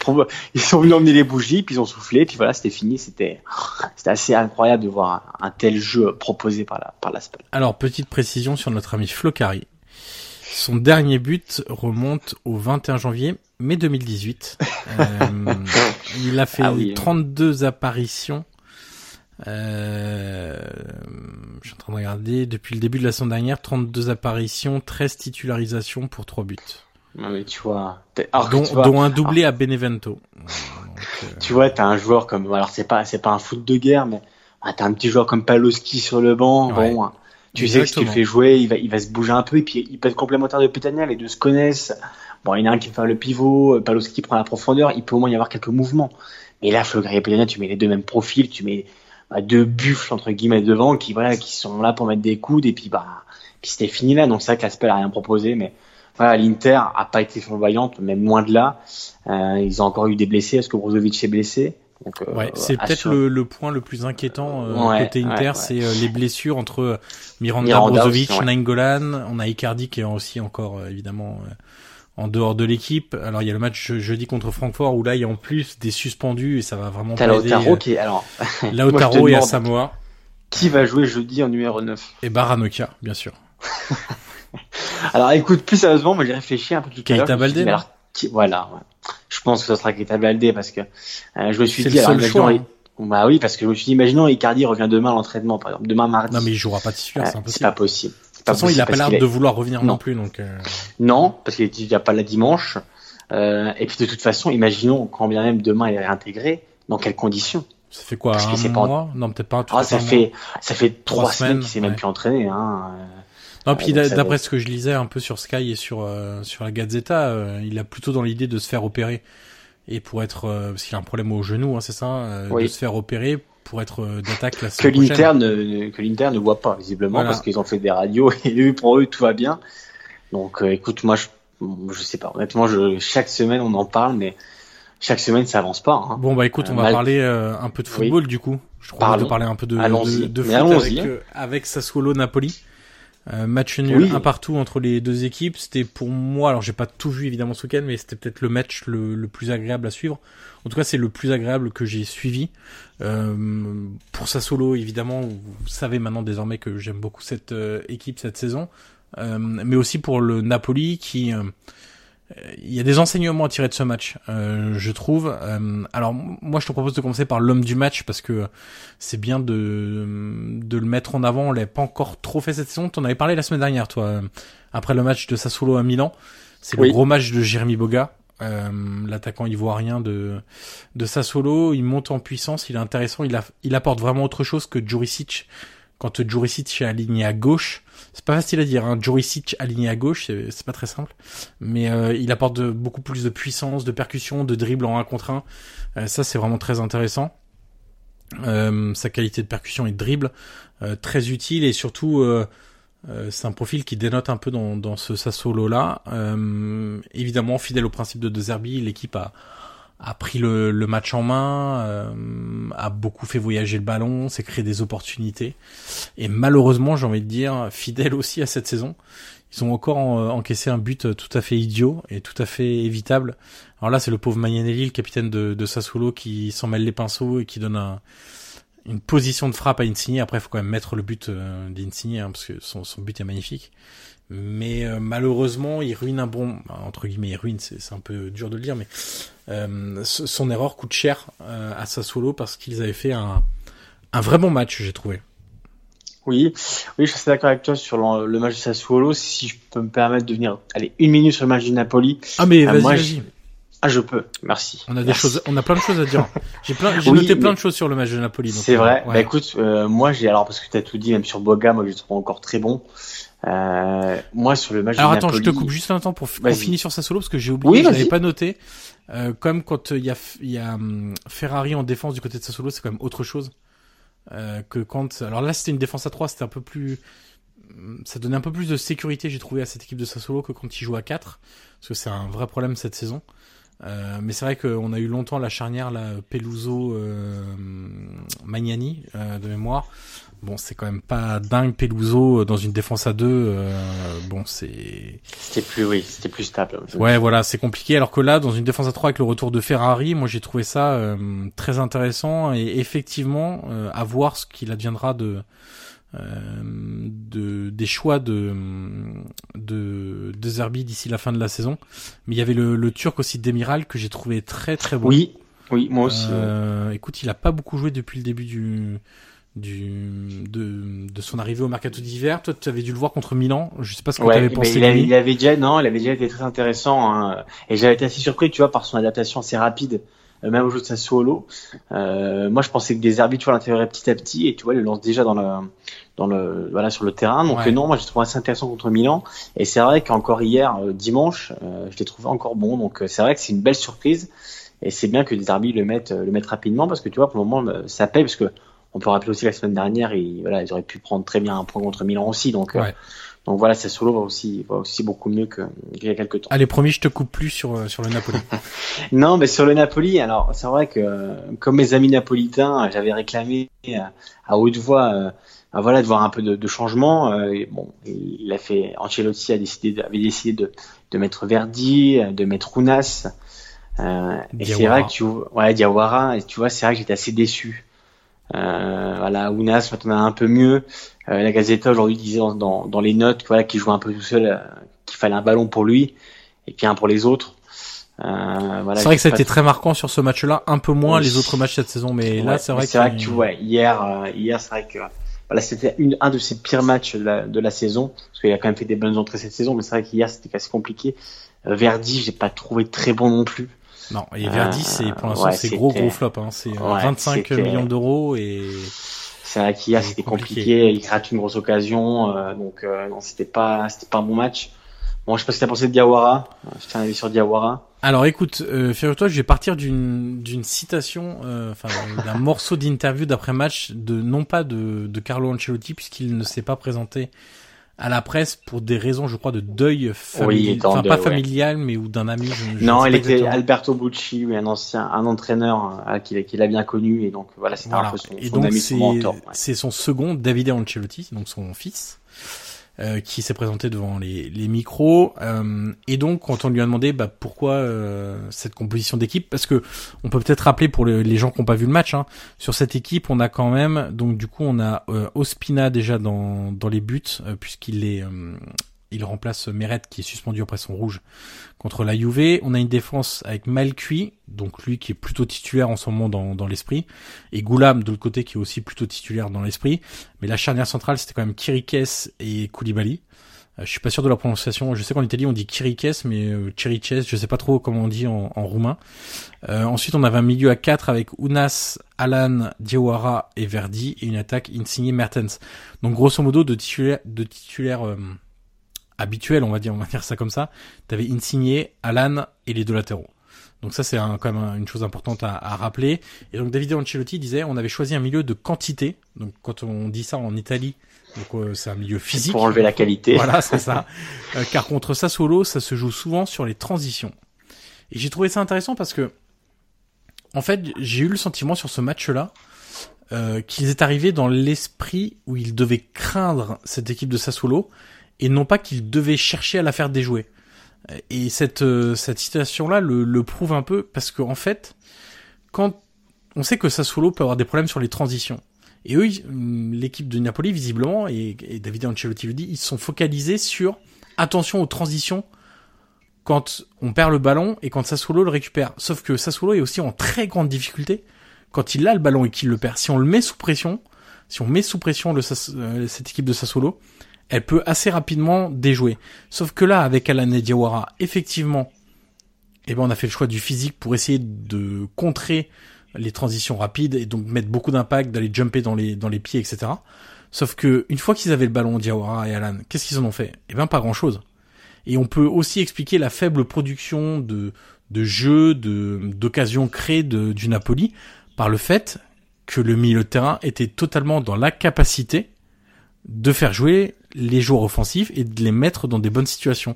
ils sont venus emmener les bougies, puis ils ont soufflé, puis voilà, c'était fini. C'était, c'était assez incroyable de voir un, tel jeu proposé par la, par l'Aspal. Alors, petite précision sur notre ami Flocari. Son dernier but remonte au 21 janvier mai 2018. euh, il a fait 32 ah apparitions. Euh, je suis en train de regarder. Depuis le début de la saison dernière, 32 apparitions, 13 titularisations pour 3 buts. Non mais tu vois, dont, un doublé à Benevento. Euh, tu vois, t'as un joueur comme, alors c'est pas, c'est pas un foot de guerre, mais ah, t'as un petit joueur comme Paloski sur le banc. Bon, tu sais que si tu le fais jouer, il va, il va se bouger un peu et puis il peut être complémentaire de Petania, les deux se connaissent. Bon, il y en a un qui fait le pivot, Paloski prend la profondeur, il peut au moins y avoir quelques mouvements. Mais là, Flogri et Petania, tu mets les deux mêmes profils, tu mets bah, deux buffles entre guillemets devant qui voilà, qui sont là pour mettre des coudes et puis bah, puis c'était fini là. Donc c'est vrai que l'aspect a rien proposé, mais voilà, l'Inter a pas été flamboyante, même moins de là. Euh, ils ont encore eu des blessés. Est-ce que Brozovic est blessé donc, euh, ouais, c'est peut-être le, le, point le plus inquiétant euh, côté Inter, c'est euh, les blessures entre Miranda, Miranda Brozovic, Nainggolan. On a Icardi qui est aussi encore évidemment en dehors de l'équipe. Alors il y a le match jeudi contre Francfort où là il y a en plus des suspendus et ça va vraiment T'as Lautaro qui est alors Lautaro et Samoa. Qui va jouer jeudi en numéro 9 Et Baranoka, bien sûr. Alors écoute, plus sérieusement, moi j'ai réfléchi un peu tout à l'heure. Baldé alors, Voilà, ouais. je pense que ce sera Keita Baldé parce que euh, je me suis dit, alors, choix, hein. bah oui, parce que je me suis dit, imaginons Icardi revient demain à l'entraînement, par exemple, demain mardi. Non mais il jouera pas titulaire, c'est impossible. C'est pas possible. De toute façon, il a pas l'air de vouloir revenir non, plus, donc. Euh... Non, parce qu'il n'y a pas la dimanche. Euh, et puis de toute façon, imaginons quand bien même demain il est réintégré, dans quelles conditions? Ça fait quoi un mois? Non, peut-être pas. Ah, ça fait ça fait trois, semaines, qu'il s'est même plus entraîné. Hein. Non, puis d'après ce que je lisais un peu sur Sky et sur euh, sur la Gazzetta, euh, il a plutôt dans l'idée de se faire opérer et pour être euh, parce qu'il a un problème au genou, hein, c'est ça, de se faire opérer pour être d'attaque la que l'Inter ne que l'Inter ne voit pas visiblement parce qu'ils ont fait des radios et pour eux tout va bien. Donc écoute, moi je je sais pas honnêtement, je chaque semaine on en parle mais chaque semaine ça avance pas. Hein. Bon bah écoute, on va parler un peu de football du coup. Je crois de parler un peu de de, de foot avec, hein. avec Sassuolo Napoli. Euh, match nul un partout entre les deux équipes. C'était pour moi, alors j'ai pas tout vu évidemment ce week-end, mais c'était peut-être le match le, le, plus agréable à suivre. En tout cas, c'est le plus agréable que j'ai suivi. Euh, pour sa solo, évidemment, vous savez maintenant désormais que j'aime beaucoup cette euh, équipe cette saison, euh, mais aussi pour le Napoli qui euh, il y a des enseignements à tirer de ce match, euh, je trouve. Euh, alors moi, je te propose de commencer par l'homme du match parce que c'est bien de de le mettre en avant. On l'a pas encore trop fait cette saison. T'en avais parlé la semaine dernière, toi, après le match de Sassuolo à Milan. C'est le gros match de Jérémy Boga, euh, l'attaquant ivoirien de de Sassuolo. Il monte en puissance, il est intéressant. Il a, il apporte vraiment autre chose que Juricic. Quand Juricic est aligné à gauche, c'est pas facile à dire. Hein. Juricic aligné à gauche, c'est pas très simple, mais euh, il apporte beaucoup plus de puissance, de percussion, de dribble en 1 contre 1. Euh, ça, c'est vraiment très intéressant. Euh, sa qualité de percussion et de dribble, très utile et surtout c'est un profil qui dénote un peu dans, dans ce Sassolo là. évidemment, fidèle au principe de De Zerbi, l'équipe a, a pris le, match en main, euh, a beaucoup fait voyager le ballon, s'est créé des opportunités. Et malheureusement, j'ai envie de dire, fidèle aussi à cette saison, ils ont encore encaissé un but tout à fait idiot et tout à fait évitable. Alors là, c'est le pauvre Magnanelli, le capitaine de, de Sassuolo, qui s'en mêle les pinceaux et qui donne un, une position de frappe à Insigne. Après, il faut quand même mettre le but euh, d'Insigne, hein, parce que son, but est magnifique. Mais euh, malheureusement, il ruine un bon... Entre guillemets, il ruine, c'est un peu dur de le dire, mais euh, son erreur coûte cher euh, à Sassuolo parce qu'ils avaient fait un, un vrai bon match, j'ai trouvé. Oui, oui, je suis d'accord avec toi sur le, le, match de Sassuolo. Si je peux me permettre de venir, allez, une minute sur le match du Napoli. Ah mais vas-y, vas-y. Ah, je peux. Merci. On a des Merci. choses, on a plein de choses à dire. J'ai plein, j'ai Oui, noté plein de choses sur le match de Napoli. C'est euh, vrai. ouais. Bah écoute, euh, moi j'ai alors parce que tu as tout dit, même sur Boga, moi je le trouve encore très bon. Euh, moi sur le match Alors du attends, je te coupe juste un temps pour qu'on finisse sur Sassuolo parce que j'ai oublié, Oui, je l'avais pas noté. Euh, comme quand euh, il y a, il y a hum, Ferrari en défense du côté de Sassuolo, c'est quand même autre chose euh, que quand. Alors là, c'était une défense à 3 c'était un peu plus. hum, Ça donnait un peu plus de sécurité, j'ai trouvé, à cette équipe de Sassuolo que quand il joue à 4 parce que c'est un vrai problème cette saison. Euh, mais c'est vrai qu'on a eu longtemps la charnière là, Peluso euh, Magnani euh, de mémoire. Bon, c'est quand même pas dingue Peluso dans une défense à deux. euh, bon, c'est c'était plus, oui, c'était plus stable. Ouais, voilà, c'est compliqué. Alors que là, dans une défense à 3 avec le retour de Ferrari, moi j'ai trouvé ça euh, très intéressant et effectivement euh, à voir ce qu'il adviendra de, de des choix de de, de Zerbi d'ici la fin de la saison. Mais il y avait le, le Turc aussi Demiral que j'ai trouvé très très bon. Oui, oui, moi aussi. Euh, écoute, il a pas beaucoup joué depuis le début du du de, de son arrivée au mercato d'hiver. Toi, tu avais dû le voir contre Milan. Je sais pas ce que tu Ouais, avais mais pensé il, avait, il avait déjà, non, il avait déjà été très intéressant. Hein, et j'avais été assez surpris, tu vois, par son adaptation assez rapide, euh, même au jeu de Sassuolo. Euh, moi, je pensais que des arbitres, tu vois, l'intégrerait petit à petit, et tu vois, il le lance déjà dans le, dans le, voilà, sur le terrain. Donc Ouais. non, moi, j'ai trouvé assez intéressant contre Milan. Et c'est vrai qu'encore hier, euh, dimanche, euh, je l'ai trouvé encore bon. Donc euh, c'est vrai que c'est une belle surprise. Et c'est bien que des arbitres le mettent, euh, le mettent rapidement, parce que tu vois, pour le moment, ça paye, parce que on peut rappeler aussi la semaine dernière, et voilà, ils auraient pu prendre très bien un point contre Milan aussi. Donc, euh, donc voilà, Sassuolo va aussi, va aussi beaucoup mieux que- qu'il y a quelques temps. Allez, promis, je te coupe plus sur sur le Napoli. Non, mais sur le Napoli, alors c'est vrai que comme mes amis napolitains, j'avais réclamé à haute voix, bah voilà, de voir un peu de, de changement. euh, et bon, il a fait, Ancelotti a décidé, de- avait décidé de, de mettre Verdi, euh, de mettre Runas. Euh, et c'est vrai que tu, ouais, Diawara, et tu vois, c'est vrai que j'étais assez déçu. Euh, voilà, Ounas, maintenant un peu mieux. Euh, la Gazeta aujourd'hui disait dans, dans, dans les notes, voilà, qu'il jouait un peu tout seul, euh, qu'il fallait un ballon pour lui et puis un pour les autres. Euh, voilà, c'est vrai que ça a été très marquant sur ce match-là, un peu moins Oui. les autres matchs cette saison, mais là c'est vrai que c'est vrai que tu vois hier, euh, hier c'est vrai que voilà, c'était un de ses pires matchs de la, de la saison parce qu'il a quand même fait des bonnes entrées cette saison, mais c'est vrai qu'hier c'était assez compliqué. Euh, Verdi, j'ai pas trouvé très bon non plus. non. Et Verdi, Euh, c'est pour l'instant ouais, c'est gros gros flop, hein. c'est euh, Ouais, 25 c'était- millions d'euros et C'est vrai qu'hier c'était compliqué. compliqué. il rate une grosse occasion, euh, donc euh, non c'était pas c'était pas un bon match. Bon, je sais pas ce que t'as pensé de Diawara. Euh, Je tiens à aller sur Diawara. Alors écoute, euh, figure-toi, je vais partir d'une d'une citation, euh, enfin d'un morceau d'interview d'après match de non pas de, de Carlo Ancelotti puisqu'il ne s'est pas présenté à la presse pour des raisons, je crois, de deuil familial, enfin pas ouais. familial, mais ou d'un ami. Je, Non, il était exactement. Alberto Bucci, un ancien, un entraîneur euh, qu'il qu'il a bien connu et donc voilà, c'était Voilà. un peu son, Et son donc ami, c'est son mentor. ouais. c'est son second, Davide Ancelotti, donc son fils, euh, qui s'est présenté devant les, les micros. euh, et donc quand on lui a demandé bah, pourquoi euh, cette composition d'équipe, parce que on peut peut-être rappeler pour le- les gens qui n'ont pas vu le match, hein, sur cette équipe on a quand même, donc du coup on a euh, Ospina déjà dans, dans les buts, euh, puisqu'il est... il remplace Meret qui est suspendu après son rouge contre la Juve. On a une défense avec Malcuit, donc lui qui est plutôt titulaire en ce moment dans, l'esprit, et Goulam de l'autre côté qui est aussi plutôt titulaire dans l'esprit. Mais la charnière centrale c'était quand même Kirikes et Koulibaly. Euh, je suis pas sûr de la prononciation. Je sais qu'en Italie on dit Kirikes, mais euh, Chiriches, je sais pas trop comment on dit en, roumain. Euh, ensuite on avait un milieu à 4 avec Unas, Alan, Diawara et Verdi, et une attaque Insigne Mertens. Donc grosso modo de titulaire, de titulaire euh, habituel, on va dire, on va dire ça comme ça. T'avais Insigne, Alan et les deux latéraux. Donc ça c'est un- quand même un- une chose importante à, à rappeler. Et donc David Ancelotti disait on avait choisi un milieu de quantité. Donc quand on dit ça en Italie, donc euh, c'est un milieu physique. Pour enlever la qualité. Voilà, c'est ça. Euh, car contre Sassuolo, ça se joue souvent sur les transitions. Et j'ai trouvé ça intéressant parce que, en fait, j'ai eu le sentiment sur ce match-là euh, qu'ils étaient arrivés dans l'esprit où ils devaient craindre cette équipe de Sassuolo et non pas qu'ils devaient chercher à la faire déjouer. Et cette euh, cette situation-là le, le prouve un peu parce qu'en en fait, quand on sait que Sassuolo peut avoir des problèmes sur les transitions. Et eux, l'équipe de Napoli, visiblement, et, et David Ancelotti le dit, ils sont focalisés sur attention aux transitions quand on perd le ballon et quand Sassuolo le récupère. Sauf que Sassuolo est aussi en très grande difficulté quand il a le ballon et qu'il le perd. Si on le met sous pression, si on met sous pression le, euh, cette équipe de Sassuolo, elle peut assez rapidement déjouer. Sauf que là, avec Alan Diawara, effectivement, eh ben, on a fait le choix du physique pour essayer de contrer les transitions rapides et donc mettre beaucoup d'impact, d'aller jumper dans les, dans les pieds, etc. Sauf que, une fois qu'ils avaient le ballon, Diawara et Alan, qu'est-ce qu'ils en ont fait? Eh ben, pas grand chose. Et on peut aussi expliquer la faible production de, de jeux, de, d'occasions créées de, du Napoli par le fait que le milieu de terrain était totalement dans la capacité de faire jouer les joueurs offensifs et de les mettre dans des bonnes situations.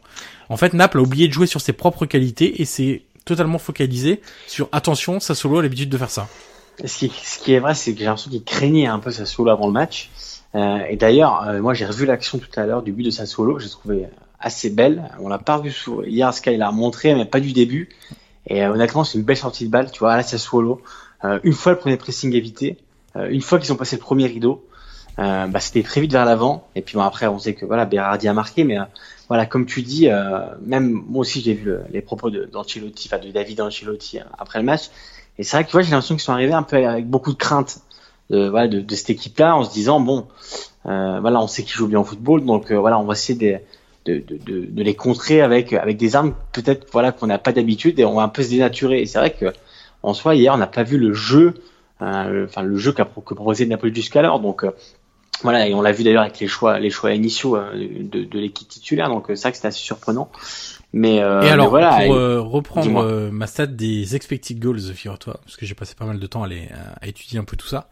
En fait, Naples a oublié de jouer sur ses propres qualités et s'est totalement focalisé sur attention, Sassuolo a l'habitude de faire ça. Ce qui, ce qui est vrai, c'est que j'ai l'impression qu'il craignait un peu Sassuolo avant le match. Euh, et d'ailleurs, euh, moi j'ai revu l'action tout à l'heure du but de Sassuolo, j'ai trouvé assez belle. On l'a pas vu sous... hier, Sky l'a montré, mais pas du début. Et euh, honnêtement, c'est une belle sortie de balle. Tu vois, là, Sassuolo, euh, une fois le premier pressing évité, euh, une fois qu'ils ont passé le premier rideau, euh, bah, c'était très vite vers l'avant. Et puis bon, après, on sait que voilà, Berardi a marqué, mais voilà, comme tu dis, même moi aussi j'ai vu les propos d'Ancelotti, enfin de David Ancelotti après le match. Et c'est vrai que tu vois, j'ai l'impression qu'ils sont arrivés un peu avec beaucoup de crainte de, voilà, de, de cette équipe-là, en se disant bon, voilà, on sait qu'ils jouent bien au football, donc voilà, on va essayer de de, de, de, les contrer avec avec des armes peut-être voilà qu'on n'a pas d'habitude et on va un peu se dénaturer. Et c'est vrai que en soi hier on n'a pas vu le jeu, euh, enfin le jeu qu'a que proposé Napoli jusqu'alors. Donc euh, voilà, et on l'a vu d'ailleurs avec les choix les choix initiaux euh, de, de l'équipe titulaire. Donc c'est vrai que c'était assez surprenant. Mais, et alors voilà, pour reprendre ma stat des expected goals, figure-toi, parce que j'ai passé pas mal de temps à, les, à étudier un peu tout ça.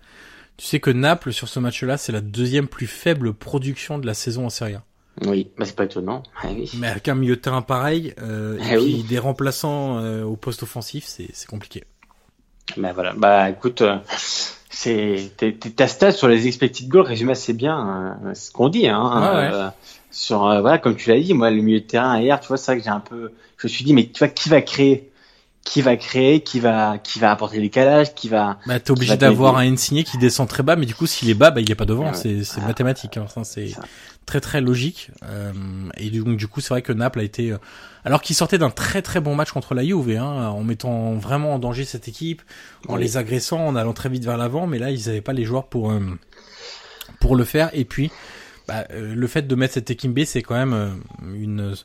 Tu sais que Naples sur ce match-là, c'est la deuxième plus faible production de la saison en Serie A. Oui, bah c'est pas étonnant. Ah Mais avec un milieu de terrain pareil, euh, et ah puis des remplaçants euh, au poste offensif, c'est compliqué. Bah voilà, bah écoute, euh, c'est ta stat sur les expected goals résume assez bien euh, ce qu'on dit. Hein, ah ouais. sur voilà, comme tu l'as dit, moi le milieu de terrain hier, tu vois, c'est vrai que j'ai un peu, je me suis dit, mais tu vois, qui va créer qui va créer, qui va, qui va apporter les calages, qui va. Bah, t'es obligé d'avoir un Insigné qui descend très bas, mais du coup, s'il est bas, bah, il est pas devant. c'est, c'est mathématique. Hein. c'est très très logique. Euh, et donc, du coup, c'est vrai que Naples a été, euh, alors qu'il sortait d'un très très bon match contre la Juve, hein, en mettant vraiment en danger cette équipe, en les agressant, en allant très vite vers l'avant, mais là, ils avaient pas les joueurs pour euh, pour le faire. Et puis, bah, le fait de mettre cette équipe B, c'est quand même une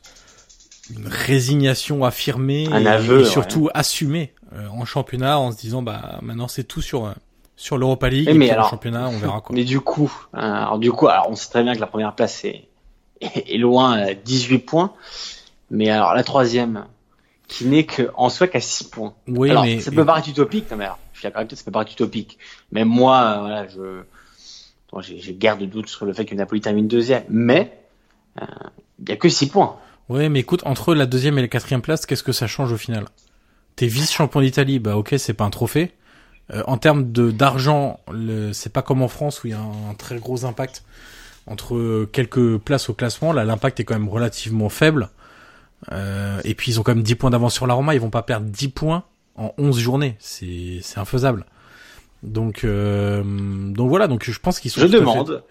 une résignation affirmée un et, aveu, et surtout assumée euh, en championnat en se disant bah maintenant c'est tout sur euh, sur l'Europa League et, mais alors, championnat on verra quoi. Mais du coup, euh, alors du coup, alors on sait très bien que la première place est, est loin 18 points, mais alors la troisième qui n'est que en soi qu'à 6 points. Oui, alors, mais ça peut paraître utopique, non mais alors, je suis d'accord avec toi, ça peut paraître utopique. Mais moi, voilà, je j'ai garde de doute sur le fait que Napoli termine deuxième, mais il euh, y a que 6 points. Ouais, mais écoute, entre la deuxième et la quatrième place, qu'est-ce que ça change au final? T'es vice-champion d'Italie, bah ok, c'est pas un trophée. Euh, en termes de d'argent, c'est pas comme en France où il y a un, très gros impact entre quelques places au classement. Là, l'impact est quand même relativement faible. Euh, et puis ils ont quand même 10 points d'avance sur la Roma. Ils vont pas perdre 10 points en 11 journées. C'est c'est infaisable. Donc, euh, donc voilà. Donc je pense qu'ils sont. Je demande.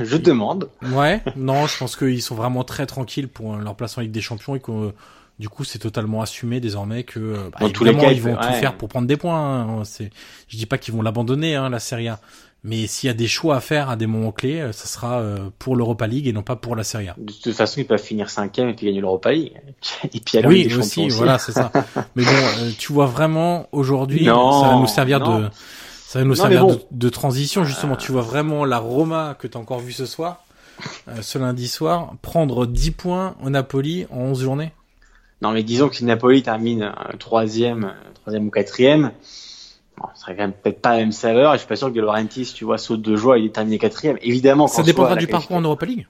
Je demande. Ouais. Non, je pense qu'ils sont vraiment très tranquilles pour leur place en Ligue des Champions et que du coup c'est totalement assumé désormais que bah, Dans tous les cas, ils vont tout faire pour prendre des points. Hein. C'est, je dis pas qu'ils vont l'abandonner hein, la Serie A, mais s'il y a des choix à faire à des moments clés, euh, ça sera euh, pour l'Europa League et non pas pour la Serie A. De toute façon, ils peuvent finir cinquième et puis gagner l'Europa League. Et puis aller oui, des aussi, aussi, voilà, c'est ça. Mais bon, euh, tu vois vraiment aujourd'hui, ça va nous servir non. de ça va nous servir bon. de, de transition justement. Tu vois vraiment la Roma que t'as encore vu ce soir, euh, ce lundi soir, prendre 10 points au Napoli en 11 journées. Non, mais disons que si Napoli termine euh, troisième, euh, troisième ou quatrième, bon, ce serait quand même peut-être pas la même saveur. Et je suis pas sûr que De Laurentiis, tu vois, saute de joie, il est terminé quatrième. Évidemment, Ça dépendra du parcours en Europa League.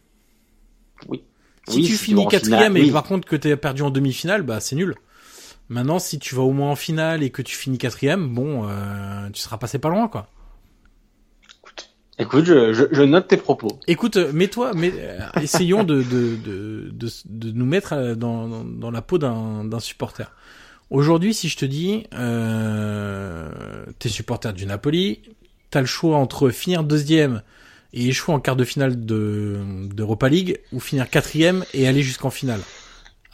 Oui. Si Oui, tu si finis vas en quatrième finale, et oui. par contre que t'es perdu en demi-finale, bah c'est nul. Maintenant, si tu vas au moins en finale et que tu finis quatrième, bon, euh, tu seras passé pas loin, quoi. Écoute, je, je, je, note tes propos. Écoute, mets-toi, mais essayons de, de, de, de, de nous mettre dans, dans la peau d'un supporter. Aujourd'hui, si je te dis, euh, t'es supporter du Napoli, t'as le choix entre finir deuxième et échouer en quart de finale de d'Europa League ou finir quatrième et aller jusqu'en finale.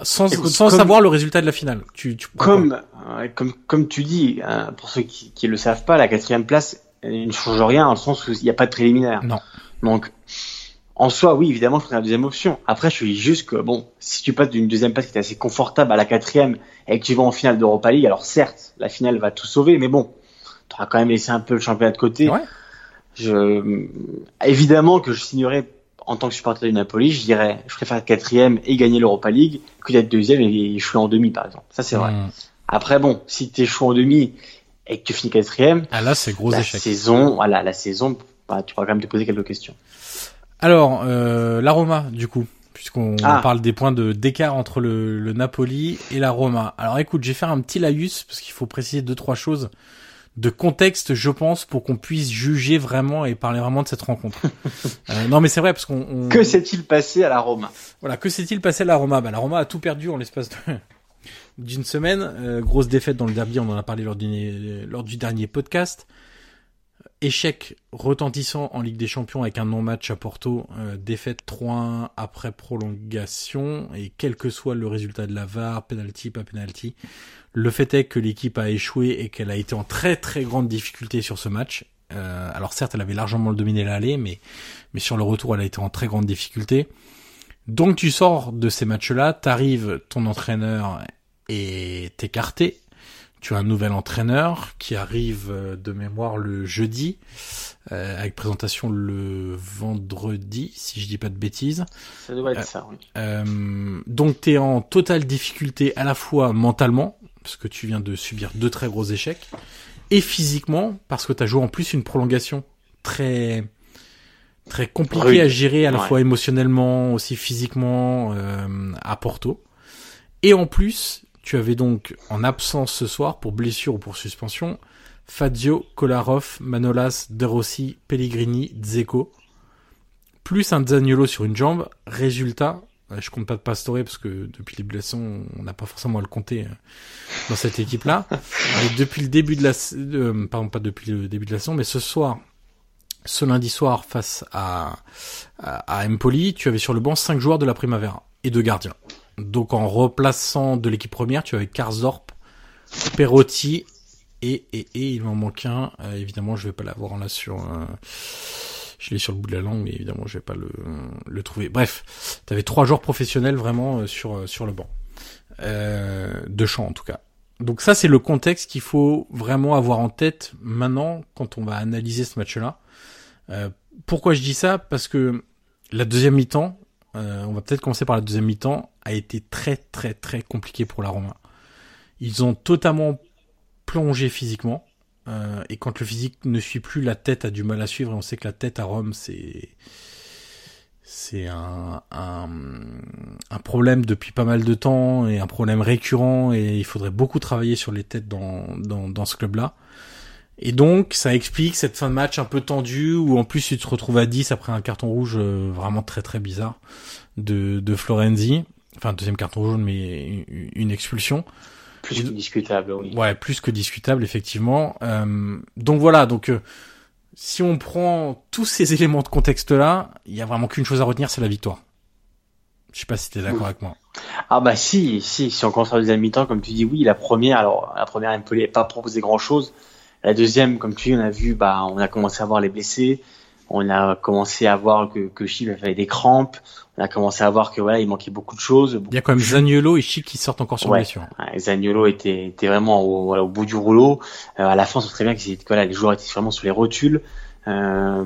Sans, sans savoir le résultat de la finale. Tu, tu comme, comme, comme tu dis, hein, pour ceux qui, qui le savent pas, la quatrième place ne change rien dans le sens où il n'y a pas de préliminaire. Non. Donc, en soi, oui, évidemment, je ferai la deuxième option. Après, je suis juste que, bon, si tu passes d'une deuxième place qui est assez confortable à la quatrième et que tu vas en finale d'Europa League, alors certes, la finale va tout sauver, mais bon, tu auras quand même laissé un peu le championnat de côté. Ouais. Je, évidemment que je signerais en tant que supporter du Napoli, je dirais, je préfère être quatrième et gagner l'Europa League que d'être deuxième et échouer en demi, par exemple. Ça, c'est vrai. Mmh. Après, bon, si tu échoues en demi et que tu finis quatrième, ah là, c'est gros la échec. saison, voilà, la saison, bah, tu pourras quand même te poser quelques questions. Alors, euh, la Roma, du coup, puisqu'on Ah. parle des points de d'écart entre le, le Napoli et la Roma. Alors, écoute, je vais faire un petit laïus parce qu'il faut préciser deux trois choses de contexte, je pense, pour qu'on puisse juger vraiment et parler vraiment de cette rencontre. Euh, non, mais c'est vrai parce qu'on on- Que s'est-il passé à la Roma? Voilà, que s'est-il passé à la Roma? Bah, La Roma a tout perdu en l'espace de- d'une semaine. Euh, grosse défaite dans le derby, on en a parlé lors du, lors du dernier podcast. Échec retentissant en Ligue des Champions avec un non-match à Porto. Euh, défaite 3-1 après prolongation. Et quel que soit le résultat de la VAR, penalty, pas penalty, le fait est que l'équipe a échoué et qu'elle a été en très très grande difficulté sur ce match. Euh, alors certes, elle avait largement le dominé l'aller, mais, mais sur le retour, elle a été en très grande difficulté. Donc tu sors de ces matchs-là, t'arrives, ton entraîneur est écarté. Tu as un nouvel entraîneur qui arrive euh, de mémoire le jeudi, euh, avec présentation le vendredi, si je dis pas de bêtises. Ça doit être Euh, ça, oui. Euh, donc t'es en totale difficulté à la fois mentalement, parce que tu viens de subir deux très gros échecs, et physiquement, parce que t'as joué en plus une prolongation très très compliquée à gérer à la Ouais. fois émotionnellement, aussi physiquement euh, à Porto. Et en plus, tu avais donc en absence ce soir pour blessure ou pour suspension Fazio, Kolarov, Manolas, De Rossi, Pellegrini, Dzeko, plus un Zaniolo sur une jambe. Résultat, je compte pas de Pastore parce que depuis les blessons, on n'a pas forcément à le compter euh, dans cette équipe-là. Mais depuis le début de la, euh, pardon, pas depuis le début de la saison, mais ce soir, ce lundi soir face à, à, à Empoli, tu avais sur le banc cinq joueurs de la Primavera et deux gardiens. Donc en replaçant de l'équipe première, tu avais Karsdorp, Perotti et, et, et il m'en manque un. Euh, évidemment, je vais pas l'avoir là sur. euh, je l'ai sur le bout de la langue, mais évidemment, je vais pas le, le trouver. Bref, tu avais trois joueurs professionnels vraiment euh, sur euh, sur le banc, euh, de champ en tout cas. Donc ça, c'est le contexte qu'il faut vraiment avoir en tête maintenant quand on va analyser ce match-là. Euh, pourquoi je dis ça? Parce que la deuxième mi-temps, euh, on va peut-être commencer par la deuxième mi-temps, a été très très très compliqué pour la Roma. Ils ont totalement plongé physiquement. Euh, et quand le physique ne suit plus, la tête a du mal à suivre. Et on sait que la tête à Rome, c'est c'est un, un, un problème depuis pas mal de temps et un problème récurrent. Et il faudrait beaucoup travailler sur les têtes dans, dans, dans ce club-là. Et donc, ça explique cette fin de match un peu tendue où en plus tu te retrouves à 10 après un carton rouge euh, vraiment très très bizarre de, de Florenzi. Enfin, deuxième carton jaune, mais une, une expulsion. Plus que discutable, oui. Ouais, plus que discutable, effectivement. Euh, donc voilà, donc euh, si on prend tous ces éléments de contexte-là, il y a vraiment qu'une chose à retenir, c'est la victoire. Je sais pas si t'es d'accord Oui. avec moi. Ah bah si, si, si on la deuxième mi-temps, comme tu dis, oui, la première, alors la première, Empoli n'a pas proposé grand-chose. La deuxième, comme tu dis, on a vu, bah, on a commencé à voir les blessés, on a commencé à voir que, que avait des crampes, on a commencé à voir que voilà, il manquait beaucoup de choses. Il y a quand même Zaniolo et Chic qui sortent encore sur Ouais. blessure. Ouais, Zaniolo était, était vraiment au, voilà, au bout du rouleau. Euh, à la fin, on sait très bien que, voilà, les joueurs étaient vraiment sur les rotules. Euh,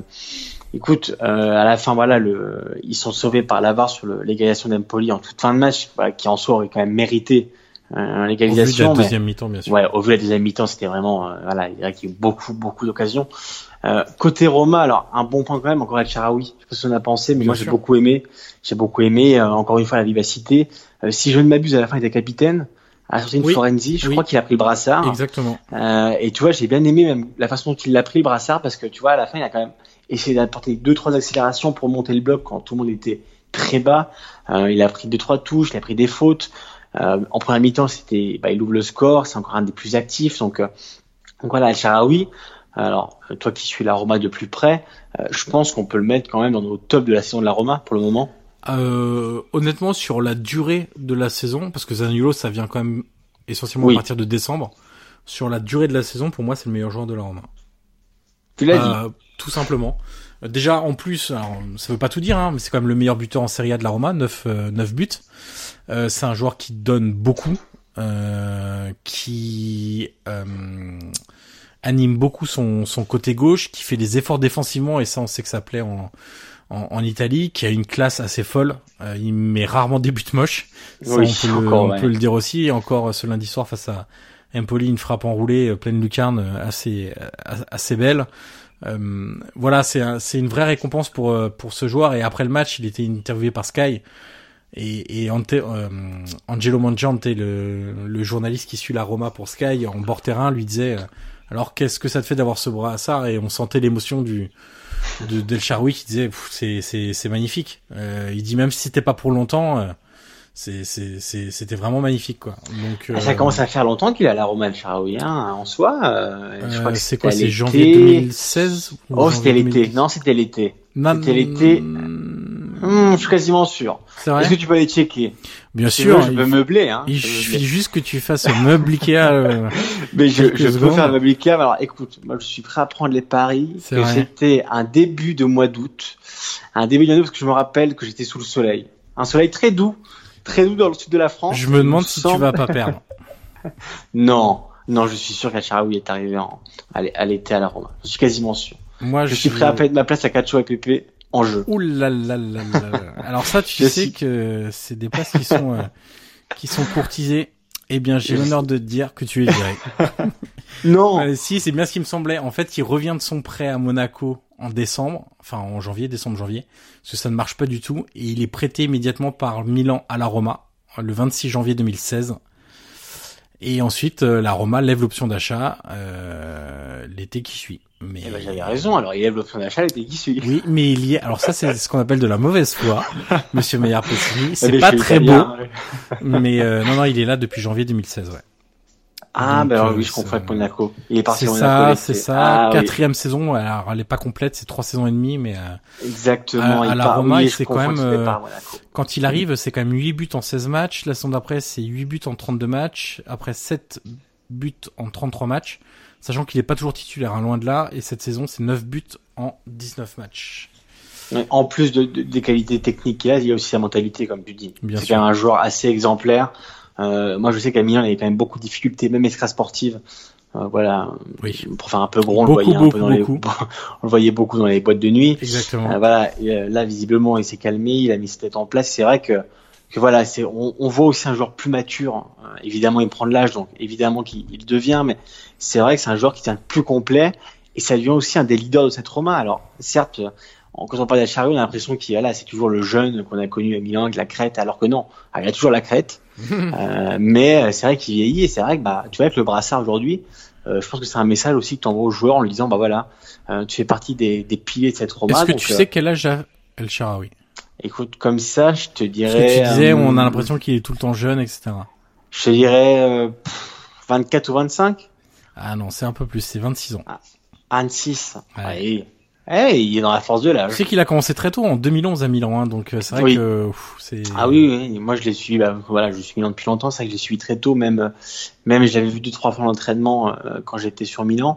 écoute, euh, à la fin, voilà, le, ils sont sauvés par l'avare sur l'égalisation d'Empoli en toute fin de match, voilà, qui en soi aurait quand même mérité euh, Au vu de l'égalisation. la deuxième mi-temps, bien sûr. Ouais, au vu de la deuxième mi-temps, c'était vraiment, euh, voilà, il dirait qu'il y a eu beaucoup, beaucoup d'occasions. Euh, côté Roma, alors un bon point quand même, encore avec Charaoui. Je sais pas ce qu'on a pensé, mais Bien moi j'ai beaucoup aimé. J'ai beaucoup aimé, euh, encore une fois, la vivacité. Euh, si je ne m'abuse, à la fin, il était capitaine. à sortir une Oui. Florenzi. Je Oui. crois qu'il a pris le brassard. Exactement. Euh, et tu vois, j'ai bien aimé même la façon dont il l'a pris le brassard parce que tu vois, à la fin, il a quand même essayé d'apporter deux trois accélérations pour monter le bloc quand tout le monde était très bas. Euh, il a pris deux trois touches, il a pris des fautes. Euh, en première mi-temps, c'était, bah, il ouvre le score, c'est encore un des plus actifs. Donc, euh, donc voilà, El Sharawi. Alors, toi qui suis la Roma de plus près, euh, je pense qu'on peut le mettre quand même dans nos top de la saison de la Roma pour le moment. Euh, honnêtement, sur la durée de la saison, parce que Zaniolo, ça vient quand même essentiellement Oui. à partir de décembre. Sur la durée de la saison, pour moi, c'est le meilleur joueur de la Roma. Tu l'as dit. Euh, tout simplement. Déjà, en plus, alors, ça veut pas tout dire, hein, mais c'est quand même le meilleur buteur en Serie A de la Roma, 9, euh, 9 buts. C'est un joueur qui donne beaucoup, qui anime beaucoup son, son côté gauche, qui fait des efforts défensivement, et ça, on sait que ça plaît en, en, en Italie, qui a une classe assez folle. Euh, il met rarement des buts moches. Ça, Oui, on, peut, le, encore, on ouais. peut le dire aussi. Et encore euh, ce lundi soir face à Empoli, une frappe enroulée, euh, pleine lucarne, euh, assez, assez belle. Euh, voilà, c'est un- c'est une vraie récompense pour pour ce joueur. Et après le match, il était interviewé par Sky et, et Ante- euh, Angelo Mangiante, le, le journaliste qui suit la Roma pour Sky en bord terrain, lui disait alors qu'est-ce que ça te fait d'avoir ce brassard Et on sentait l'émotion du de Del Charoui qui disait c'est c'est c'est magnifique. Euh, il dit même si c'était pas pour longtemps. euh, c'est c'est c'est- c'était vraiment magnifique quoi. Donc Ah, Ça euh, commence à faire longtemps qu'il est à la Roma El Sharawi hein, en soi. euh, je euh, crois que c'est quoi C'est janvier l'été. 2016 ou Oh, c'était l'été. 2010? Non, c'était l'été. C'était l'été. Hum, je suis quasiment sûr. C'est vrai Est-ce que tu peux aller checker? Bien Si sûr. veux, je peux meubler. Hein. Il Je suffit juste que tu fasses un meuble Ikea. euh, Mais je, je peux faire le meuble Ikea. Alors, écoute, moi, je suis prêt à prendre les paris que c'était un début de mois d'août. Un début de mois d'août parce que je me rappelle que j'étais sous le soleil. Un soleil très doux. Très doux dans le sud de la France. Je me demande si tu vas pas perdre. Non. Non, je suis sûr qu'Acharaoui est arrivé en, à l'é- à l'été à la Roma. Je suis quasiment sûr. Moi, Je suis prêt à mettre ma place à Cacho et Pépé en jeu. Ouh là là là là. Alors ça, tu sais suis- que c'est des places qui sont euh, qui sont courtisées. Eh bien, j'ai l'honneur de te dire que tu es viré. Non. Euh, si, c'est bien ce qui me semblait. En fait, il revient de son prêt à Monaco en décembre, enfin en janvier, décembre-janvier, parce que ça ne marche pas du tout. Et il est prêté immédiatement par Milan à la Roma, le 26 janvier 2016. Et ensuite, euh, la Roma lève l'option d'achat euh, l'été qui suit. Mais Eh ben, j'avais raison. Alors, il lève l'option d'achat, l'été qui suit. Oui, mais il y est. Alors ça, c'est ce qu'on appelle de la mauvaise foi, Monsieur Meyer Pessini. Mais C'est pas très beau, italien, ouais. mais euh, non, non, il est là depuis janvier 2016. Ouais. Ah, ben euh, oui, je ça- comprends avec Monaco. Il est parti C'est ça, c'est ça. Ah, oui. Quatrième saison. Alors, elle est pas complète, c'est trois saisons et demie, mais euh, Exactement. À- la Roma, oui, s'est quand même, euh, quand il arrive, c'est quand même 8 buts en 16 matchs. La saison d'après, c'est 8 buts en 32 matchs. Après 7 buts en 33 matchs. Sachant qu'il est pas toujours titulaire, hein, loin de là. Et cette saison, c'est 9 buts en 19 matchs. En plus de, de- des qualités techniques qu'il a, il y a aussi sa mentalité, comme tu dis. C'est un joueur assez exemplaire. Euh, moi, je sais qu'à Milan, il avait quand même beaucoup de difficultés, même extra sportives. Euh, voilà, Oui. pour faire un peu gros, on Beaucoup, le voyait un peu beaucoup, dans les, beaucoup. on le voyait beaucoup dans les boîtes de nuit. Exactement. Euh, voilà, et, euh, là visiblement il s'est calmé, il a mis ses têtes en place. C'est vrai que, que voilà, c'est on, on voit aussi un joueur plus mature. Euh, évidemment, il prend de l'âge, donc évidemment qu'il il devient, mais c'est vrai que c'est un joueur qui tient plus complet et ça devient aussi un des leaders de cette Roma. Alors certes, quand on parle d'Achari, on a l'impression qu'il voilà, c'est toujours le jeune qu'on a connu à Milan avec la crête, alors que non, Ah, il a toujours la crête. Euh, mais euh, c'est vrai qu'il vieillit et c'est vrai que bah tu vois avec le brassard aujourd'hui, euh, je pense que c'est un message aussi que tu envoies aux joueurs en lui disant bah voilà, euh, tu fais partie des, des piliers de cette Roma. Est-ce que donc, tu sais quel âge a El Sharawi Écoute, comme ça, je te Parce dirais. que tu disais, on a l'impression qu'il est tout le temps jeune, etc. Je te dirais euh, pff, 24 ou 25 Ah non, c'est un peu plus, c'est 26 ans. 26. Ouais. Ouais. Eh, il est dans la force de Tu l'âge. sais qu'il a commencé très tôt, en 2011 à Milan, hein, donc euh, c'est vrai Oui. que c'est... Ah oui, oui, moi je l'ai suivi, bah, voilà, je suis Milan depuis longtemps, c'est vrai que je l'ai suivi très tôt, même, même je l'avais vu deux, trois fois en entraînement euh, quand j'étais sur Milan.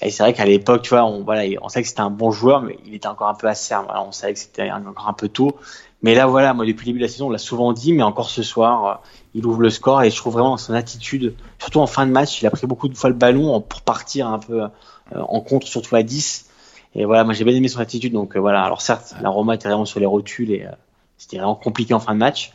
Et c'est vrai qu'à l'époque, tu vois, on, voilà, on savait que c'était un bon joueur, mais il était encore un peu acerbe. Voilà, on savait que c'était encore un peu tôt. Mais là, voilà, moi, depuis le début de la saison, on l'a souvent dit, mais encore ce soir, euh, il ouvre le score et je trouve vraiment son attitude, surtout en fin de match, il a pris beaucoup de fois le ballon pour partir un peu euh, en contre, surtout à 10. Et voilà, moi j'ai bien aimé son attitude. Donc euh, voilà, alors certes, la Roma était vraiment sur les rotules et euh, c'était vraiment compliqué en fin de match.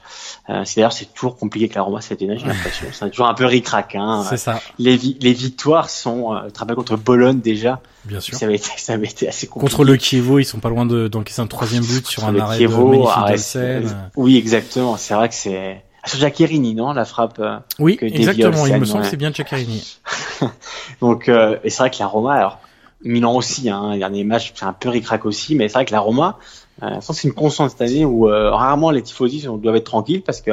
Euh, c'est d'ailleurs c'est toujours compliqué que la Roma cette année, j'ai l'impression. C'est toujours un peu ric-rac. Hein. C'est ça, Les, vi- les victoires sont, euh, tu contre Bologne déjà, bien sûr. ça avait été, ça avait été assez compliqué. Contre le Kievo, ils sont pas loin de d'encaisser un troisième but sur un arrêt Chievo, de d'Olsen. Oui, exactement. C'est vrai que c'est sur Giaccherini, non La frappe. oui, exactement. il me semble que c'est bien Giaccherini. Donc, et c'est vrai que la Roma, alors Milan aussi, hein, dernier match, c'est un peu ricrac aussi, mais c'est vrai que la Roma, euh, c'est une constante cette année où rarement les tifosi doivent être tranquilles parce que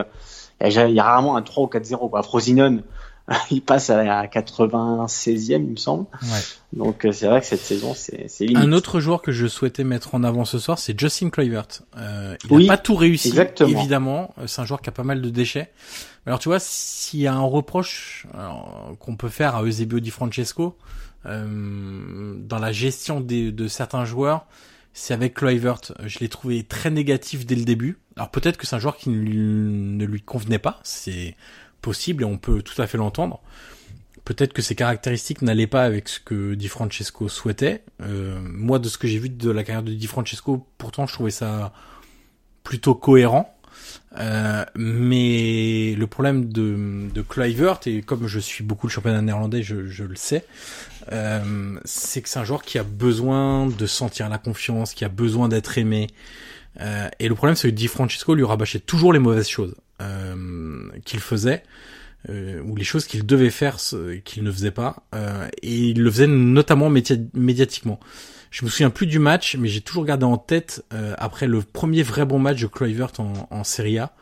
il y, a rarement un 3 ou 4-0. Quoi. Frosinone, il passe à 96e, il me semble. Donc euh, c'est vrai que cette saison, c'est limite. Un autre joueur que je souhaitais mettre en avant ce soir, c'est Justin Kluivert. Euh, il n'a pas tout réussi, exactement. évidemment. Euh, c'est un joueur qui a pas mal de déchets. Alors tu vois, s'il y a un reproche qu'on peut faire à Eusebio Di Francesco euh, dans la gestion des, de certains joueurs, c'est avec Kluivert. Je l'ai trouvé très négatif dès le début. Alors peut-être que c'est un joueur qui ne lui convenait pas. C'est possible et on peut tout à fait l'entendre. Peut-être que ses caractéristiques n'allaient pas avec ce que Di Francesco souhaitait. Euh, moi, de ce que j'ai vu de la carrière de Di Francesco, pourtant, je trouvais ça plutôt cohérent. Euh, mais le problème de, de et comme je suis beaucoup le championnat néerlandais, je, je le sais, euh, c'est que c'est un joueur qui a besoin de sentir la confiance, qui a besoin d'être aimé. Euh, et le problème, c'est que Di Francesco lui rabâchait toujours les mauvaises choses euh, qu'il faisait. Euh, ou les choses qu'il devait faire qu'il ne faisait pas et il le faisait notamment médiatiquement. Je me souviens plus du match, mais j'ai toujours gardé en tête euh, après le premier vrai bon match de Kluivert en, en Serie A.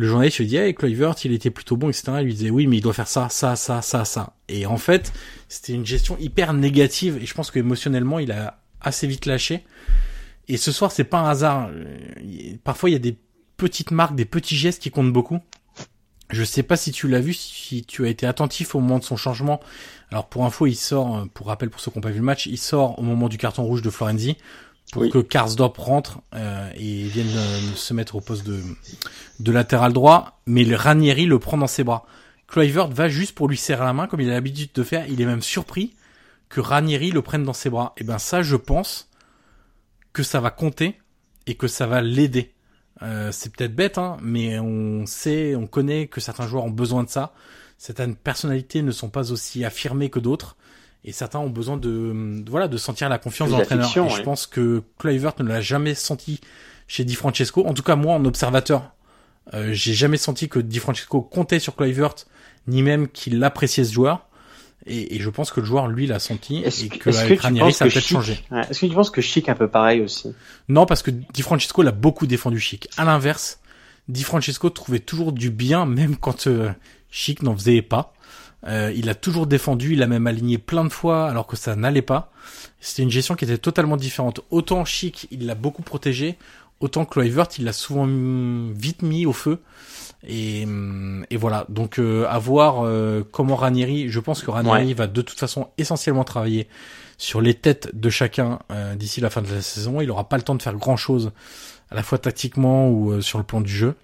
Le journaliste lui dit hey, Kluivert, il était plutôt bon, etc. Il lui disait oui, mais il doit faire ça, ça, ça, ça, ça. Et en fait, c'était une gestion hyper négative et je pense que émotionnellement, il a assez vite lâché. Et ce soir, c'est pas un hasard. Parfois, il y a des petites marques, des petits gestes qui comptent beaucoup. Je sais pas si tu l'as vu, si tu as été attentif au moment de son changement. Alors pour info, il sort, euh, pour rappel pour ceux qui n'ont pas vu le match, il sort au moment du carton rouge de Florenzi pour que Karsdorp rentre euh, et vienne euh, se mettre au poste de, de latéral droit. Mais le Ranieri le prend dans ses bras. Kluivert va juste pour lui serrer la main comme il a l'habitude de faire. Il est même surpris que Ranieri le prenne dans ses bras. Et ben ça, je pense que ça va compter et que ça va l'aider. Euh, c'est peut-être bête, hein, mais on sait, on connaît que certains joueurs ont besoin de ça. Certaines personnalités ne sont pas aussi affirmées que d'autres, et certains ont besoin de, voilà, de sentir la confiance de l'entraîneur. Et je pense que Kluivert ne l'a jamais senti chez Di Francesco. En tout cas, moi, en observateur, euh, j'ai jamais senti que Di Francesco comptait sur Kluivert, ni même qu'il appréciait ce joueur. Et, et, je pense que le joueur, lui, l'a senti et que avec Ranieri, ça a peut-être changé. Est-ce que tu penses que Chic un peu pareil aussi? Non, parce que Di Francesco l'a beaucoup défendu Chic. À l'inverse, Di Francesco trouvait toujours du bien, même quand euh, Chic n'en faisait pas. Euh, il a toujours défendu, il a même aligné plein de fois alors que ça n'allait pas. C'était une gestion qui était totalement différente. Autant Chic, il l'a beaucoup protégé, autant Kluivert, il l'a souvent vite mis au feu. Et, et voilà, donc euh, à voir euh, comment Ranieri, je pense que Ranieri va de toute façon essentiellement travailler sur les têtes de chacun euh, d'ici la fin de la saison. Il aura pas le temps de faire grand chose, à la fois tactiquement ou sur le plan du jeu.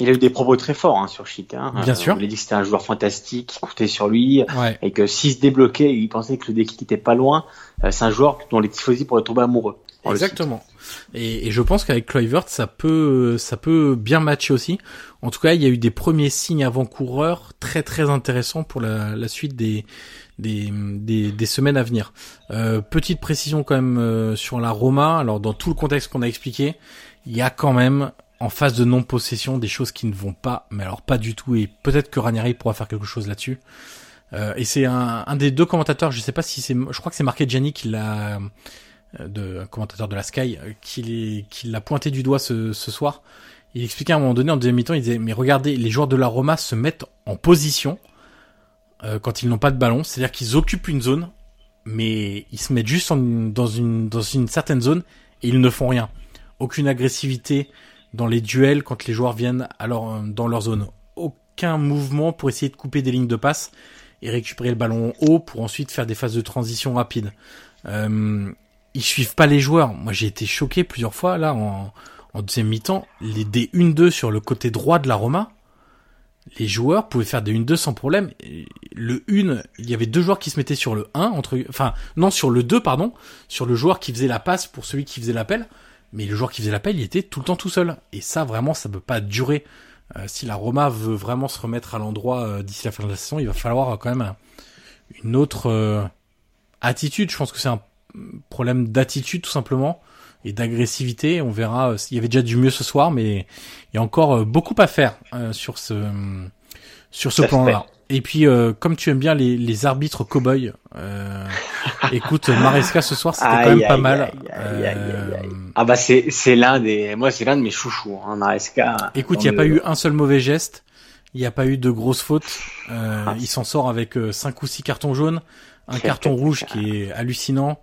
Il a eu des propos très forts hein, sur Chic. Hein. Bien sûr. Il a dit que c'était un joueur fantastique, qui comptait sur lui, et que s'il se débloquait, il pensait que le déclic était pas loin. c'est un joueur dont les tifosi pourraient tomber amoureux. Exactement. Et, et, je pense qu'avec Kluivert, ça peut, ça peut bien matcher aussi. En tout cas, il y a eu des premiers signes avant-coureurs très très intéressants pour la, la suite des, des, des, des, semaines à venir. Euh, petite précision quand même euh, sur la Roma. Alors dans tout le contexte qu'on a expliqué, il y a quand même en phase de non-possession des choses qui ne vont pas, mais alors pas du tout. Et peut-être que Ranieri pourra faire quelque chose là-dessus. Euh, et c'est un, un, des deux commentateurs, je sais pas si c'est, je crois que c'est marqué Gianni qui l'a euh, de commentateur de la Sky euh, qui, qui l'a pointé du doigt ce, ce, soir. Il expliquait à un moment donné en deuxième mi-temps, il disait mais regardez, les joueurs de la Roma se mettent en position euh, quand ils n'ont pas de ballon, c'est-à-dire qu'ils occupent une zone, mais ils se mettent juste dans une dans une certaine zone et ils ne font rien. Aucune agressivité dans les duels quand les joueurs viennent alors dans leur zone. Aucun mouvement pour essayer de couper des lignes de passe et récupérer le ballon haut pour ensuite faire des phases de transition rapides. Euh, ils suivent pas les joueurs. Moi, j'ai été choqué plusieurs fois là en, en deuxième mi-temps. Les des 1-2 sur le côté droit de la Roma, les joueurs pouvaient faire des 1-2 sans problème. Le 1, il y avait deux joueurs qui se mettaient sur le 1 entre, enfin non sur le 2 pardon, sur le joueur qui faisait la passe pour celui qui faisait l'appel. Mais le joueur qui faisait l'appel, il était tout le temps tout seul. Et ça, vraiment, ça peut pas durer. Euh, si la Roma veut vraiment se remettre à l'endroit euh, d'ici la fin de la saison, il va falloir quand même une autre euh, attitude. Je pense que c'est un problème d'attitude tout simplement et d'agressivité. On verra. Il y avait déjà du mieux ce soir, mais il y a encore beaucoup à faire sur ce sur ce plan-là. Et puis, euh, comme tu aimes bien les, les arbitres cow-boys, euh, écoute, Maresca ce soir, c'était quand même pas mal. Euh, ah bah c'est c'est l'un des, moi c'est l'un de mes chouchous, hein, Maresca. Écoute, il n'y a pas eu un seul mauvais geste, il n'y a pas eu de grosses fautes. Euh, ah. il s'en sort avec euh, cinq ou six cartons jaunes, un carton rouge qui est hallucinant.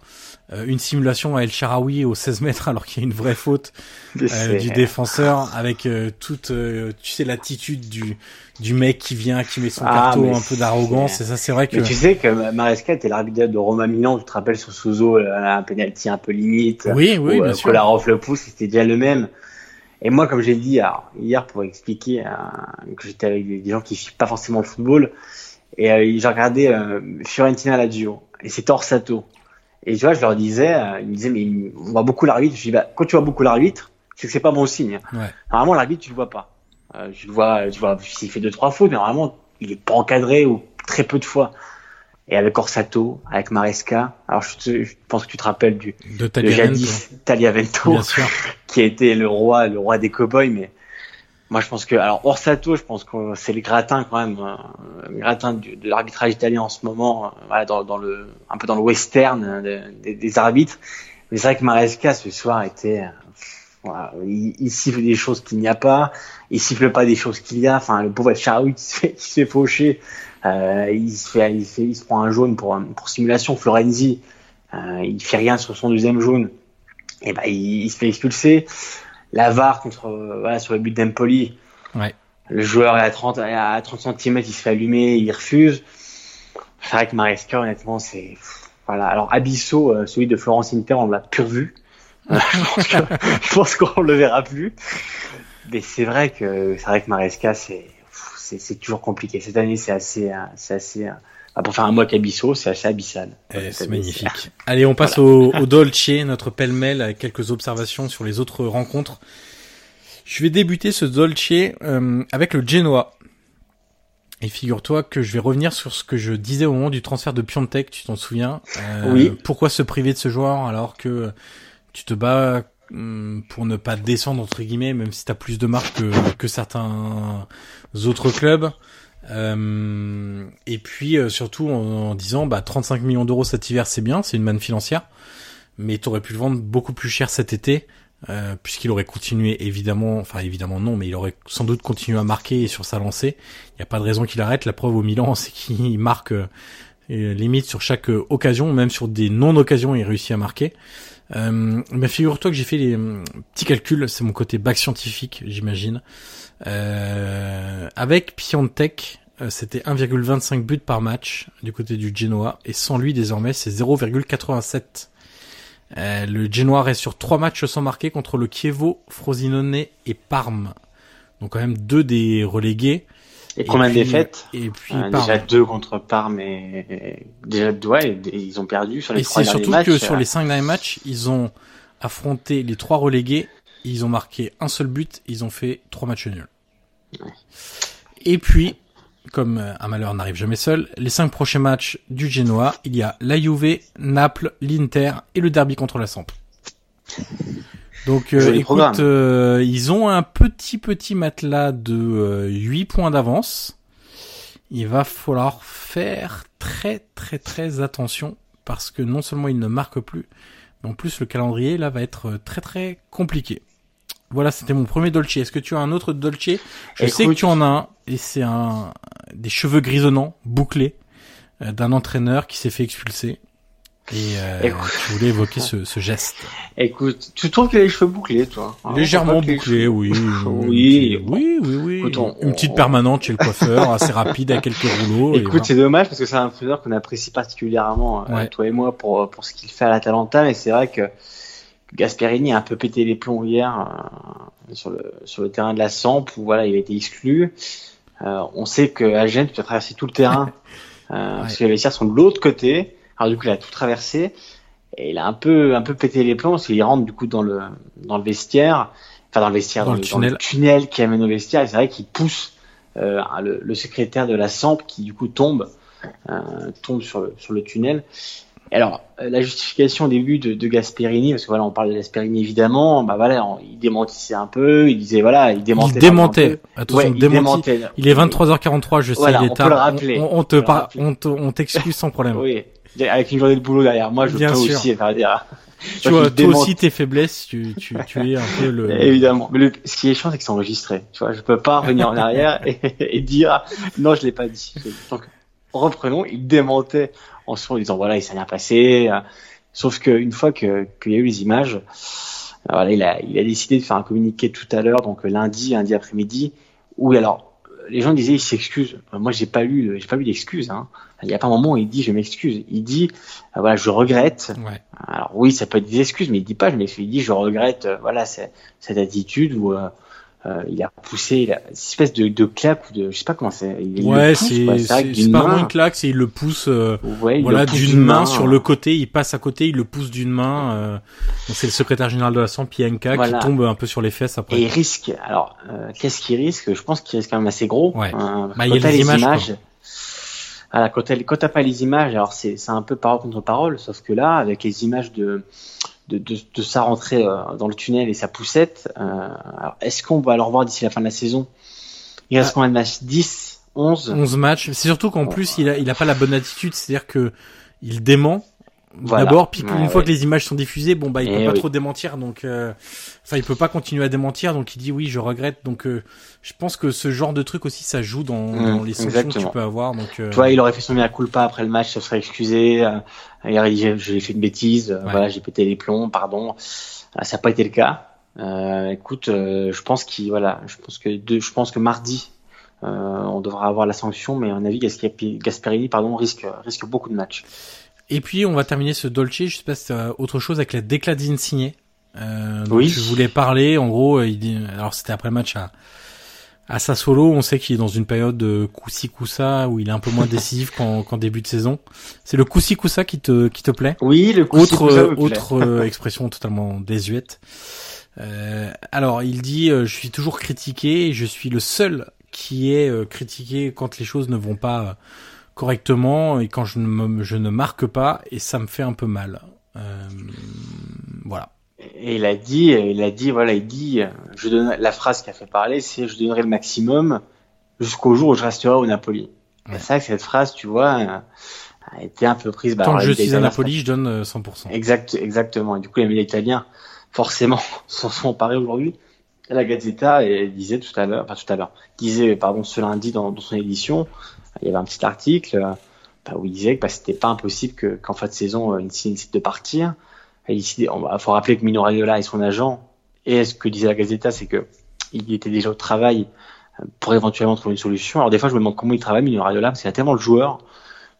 Euh, une simulation à El Sharawi au 16 mètres alors qu'il y a une vraie faute euh, du défenseur avec euh, toute tu sais l'attitude du du mec qui vient qui met son ah, carton un peu d'arrogance. et ça c'est vrai que mais tu sais que Maresca était l'arbitre de Romain Milan tu te rappelles sur Souzo un penalty un peu limite oui oui où, bien sûr. Kolarov le pouce c'était déjà le même. Et moi comme j'ai dit hier pour expliquer que j'étais avec des, gens qui suivent pas forcément le football et j'ai regardé Fiorentina Lazio et c'est Orsato et tu vois, je leur disais, euh, ils me disaient, mais on voit beaucoup l'arbitre. Je dis, bah, quand tu vois beaucoup l'arbitre, c'est que c'est pas bon signe. Ouais. Normalement, l'arbitre, tu le vois pas. Euh, tu le vois, tu vois, s'il fait deux, trois fautes, mais normalement, il est pas encadré ou très peu de fois. Et avec Orsato, avec Maresca, alors je, je pense que tu te rappelles du de Tagliavento, Tagliavento qui était le roi, le roi des cowboys, mais moi, je pense que, alors Orsato, je pense que c'est le gratin quand même, euh, le gratin de l'arbitrage italien en ce moment, euh, voilà, dans, le, un peu dans le western euh, des, des arbitres. Mais c'est vrai que Maresca ce soir était, voilà, il, il, siffle des choses qu'il n'y a pas, il siffle pas des choses qu'il y a. Enfin, le pauvre Charoui qui se fait, qui se fait faucher, euh, il se fait, il fait, il se prend un jaune pour pour simulation. Florenzi, euh, il fait rien sur son deuxième jaune, et ben il, il se fait expulser la VAR contre voilà sur le but d'Empoli. Ouais. Le joueur est à 30 à 30 cm, il se fait allumer, il refuse. C'est vrai que Maresca honnêtement c'est voilà. Alors Abisso, euh, celui de Florence Inter, on l'a pur vu. je pense qu'on le verra plus. Mais c'est vrai que c'est vrai que Maresca c'est c'est toujours compliqué. Cette année c'est assez c'est assez ah, pour faire un mois qu'Abisso, c'est assez abyssal. Eh, c'est magnifique. Allez, on passe au, au, Dolce, notre pêle-mêle, avec quelques observations sur les autres rencontres. Je vais débuter ce Dolce euh, avec le Genoa. Et figure-toi que je vais revenir sur ce que je disais au moment du transfert de Piontek, tu t'en souviens? Euh, Oui. Pourquoi se priver de ce joueur alors que tu te bats hum, pour ne pas descendre entre guillemets, même si tu as plus de marques que, que certains autres clubs? euh, et puis euh, surtout en, disant bah 35 millions d'euros cet hiver c'est bien, c'est une manne financière, mais t'aurais pu le vendre beaucoup plus cher cet été euh, puisqu'il aurait continué évidemment, enfin évidemment non, mais il aurait sans doute continué à marquer sur sa lancée. Il n'y a pas de raison qu'il arrête. La preuve au Milan, c'est qu'il marque euh, limite sur chaque occasion, même sur des non-occasions, il réussit à marquer. Euh, mais figure-toi que j'ai fait les petits calculs, c'est mon côté bac scientifique, j'imagine. Euh, avec Piontek, euh, c'était 1,25 buts par match du côté du Genoa, et sans lui désormais c'est 0,87. Euh, le Genoa reste sur trois matchs sans marquer contre le Chievo, Frosinone et Parme. Donc quand même deux des relégués. Et, combien de défaites? Et puis euh, déjà deux contre Parme et déjà deux, ouais, ils ont perdu sur les et trois derniers matchs. Et surtout que sur les cinq derniers matchs, ils ont affronté les trois relégués ils ont marqué un seul but, ils ont fait trois matchs nuls. Et puis, comme euh, un malheur n'arrive jamais seul, les cinq prochains matchs du Genoa, il y a la Juve, Naples, l'Inter et le derby contre la Samp. Donc euh, écoute, euh, ils ont un petit petit matelas de 8 points d'avance. Il va falloir faire très très très attention parce que non seulement ils ne marquent plus, en plus le calendrier là va être très très compliqué. Voilà, c'était mon premier Dolce. Est-ce que tu as un autre Dolce? Je sais que tu en as un, et c'est un des cheveux grisonnants, bouclés, euh, d'un entraîneur qui s'est fait expulser. Et euh, tu voulais évoquer ce, ce, geste. Écoute, tu trouves qu'il a les cheveux bouclés, toi hein, Légèrement bouclés, oui. oui. Oui, oui, oui. Une petite permanente chez le coiffeur, assez rapide, avec quelques rouleaux. Écoute, c'est dommage parce que c'est un entraîneur qu'on apprécie particulièrement, euh, toi et moi, pour, pour ce qu'il fait à l'Atalanta. Mais c'est vrai que Gasperini a un peu pété les plombs hier euh, sur, le, sur le terrain de la Samp où voilà, il a été exclu. Euh, on sait que Agen, tu as traversé tout le terrain euh, parce que les vestiaires sont de l'autre côté. Alors du coup, il a tout traversé et il a un peu un peu pété les plombs parce qu'il rentre du coup dans le dans le vestiaire, enfin dans le vestiaire, dans, le, tunnel. qui amène au vestiaire. Et c'est vrai qu'il pousse euh, le, le, secrétaire de la Samp qui du coup tombe tombe sur le sur le tunnel alors, euh, la justification au début de, de, Gasperini, parce que voilà, on parle de Gasperini évidemment, bah voilà, il démentissait un peu, il disait voilà, il démentait. Il démentait. Attention, il, démentait. il est 23h43, je sais, il est tard. On, on, te on t'excuse sans problème. Oui, avec une journée de boulot derrière moi, je peux aussi faire dire. Tu vois, toi aussi tes faiblesses, tu, tu, tu es un peu le. Évidemment, mais le, ce qui est chiant, c'est que c'est enregistré. Tu vois, je peux pas revenir en arrière et, et dire non, je l'ai pas dit. Donc, reprenons, il démentait en en disant voilà, il s'est rien passé. Sauf qu'une fois qu'il y a eu les images, voilà, il a, il a décidé de faire un communiqué tout à l'heure, donc lundi, lundi après-midi, où alors les gens disaient il s'excuse. Moi, j'ai pas lu, j'ai pas lu d'excuses. Hein. Il y a pas un moment où il dit je m'excuse. Il dit voilà, je regrette. Ouais. Alors oui, ça peut être des excuses, mais il dit pas je m'excuse. Il dit je regrette. Voilà, cette attitude où euh, il a poussé il a, une espèce de, de claque ou de je sais pas comment c'est ouais c'est pas vraiment une claque c'est il le pousse euh, voilà d'une main, sur le côté il passe à côté il le pousse d'une main euh, c'est le secrétaire général de la SAM Pienka qui tombe un peu sur les fesses après. Et il risque alors qu'est-ce qu'il risque? Je pense qu'il risque quand même assez gros ouais. Hein, bah, il y a les images, images voilà, quand t'as pas les images alors c'est un peu parole contre parole sauf que là avec les images de de, de, de sa rentrée euh, dans le tunnel et sa poussette. Euh, Est-ce qu'on va le revoir d'ici la fin de la saison? Il reste combien de matchs? 10 11 11 matchs. C'est surtout qu'en plus, il a, il a pas la bonne attitude, c'est-à-dire que il dément D'abord, puis une fois que les images sont diffusées, bon bah il peut pas trop démentir, donc euh, enfin il peut pas continuer à démentir, donc il dit oui je regrette. Donc euh, je pense que ce genre de truc aussi ça joue dans, mmh, dans les sanctions que tu peux avoir. Donc euh... tu vois il aurait fait son mea culpa après le match, ça serait excusé. Euh, il aurait dit j'ai fait une bêtise, voilà j'ai pété les plombs, pardon. ça n'a pas été le cas. écoute, je pense qu'il voilà, je pense que de, je pense que mardi on devra avoir la sanction, mais à mon avis Gasperini pardon risque risque beaucoup de matchs. Et puis on va terminer ce Dolce, je sais pas si autre chose avec la déclat d'Insigné. Euh, oui. Je voulais parler, en gros, euh, il dit, alors c'était après le match à, à Sassuolo, on sait qu'il est dans une période de coussi coussa où il est un peu moins décisif qu'en début de saison. C'est le coussi coussa qui te qui te plaît? Oui, le autre autre euh, expression totalement désuète. Euh, alors il dit je suis toujours critiqué et je suis le seul qui est critiqué quand les choses ne vont pas correctement et quand je ne, je ne marque pas et ça me fait un peu mal. Euh, voilà. Et il a dit, il a dit, voilà, il dit, je donne la phrase qui a fait parler, c'est je donnerai le maximum jusqu'au jour où je resterai au Napoli. C'est ça que cette phrase, tu vois, a été un peu prise. Bah, Tant que je suis à Napoli, je donne 100%. Euh, exact, exactement. Et du coup, les médias italiens, forcément, s'en sont emparés aujourd'hui. La Gazzetta disait tout à l'heure, enfin tout à l'heure, disait, pardon, ce lundi dans, dans son édition, il y avait un petit article euh, bah, où il disait que bah, c'était pas impossible que, qu'en fin de saison, euh, il décide de partir. Il faut rappeler que Mino Raiola est son agent. Et ce que disait la Gazeta, c'est que il était déjà au travail euh, pour éventuellement trouver une solution. Alors des fois, je me demande comment il travaille, Mino Raiola, parce qu'il a tellement de joueurs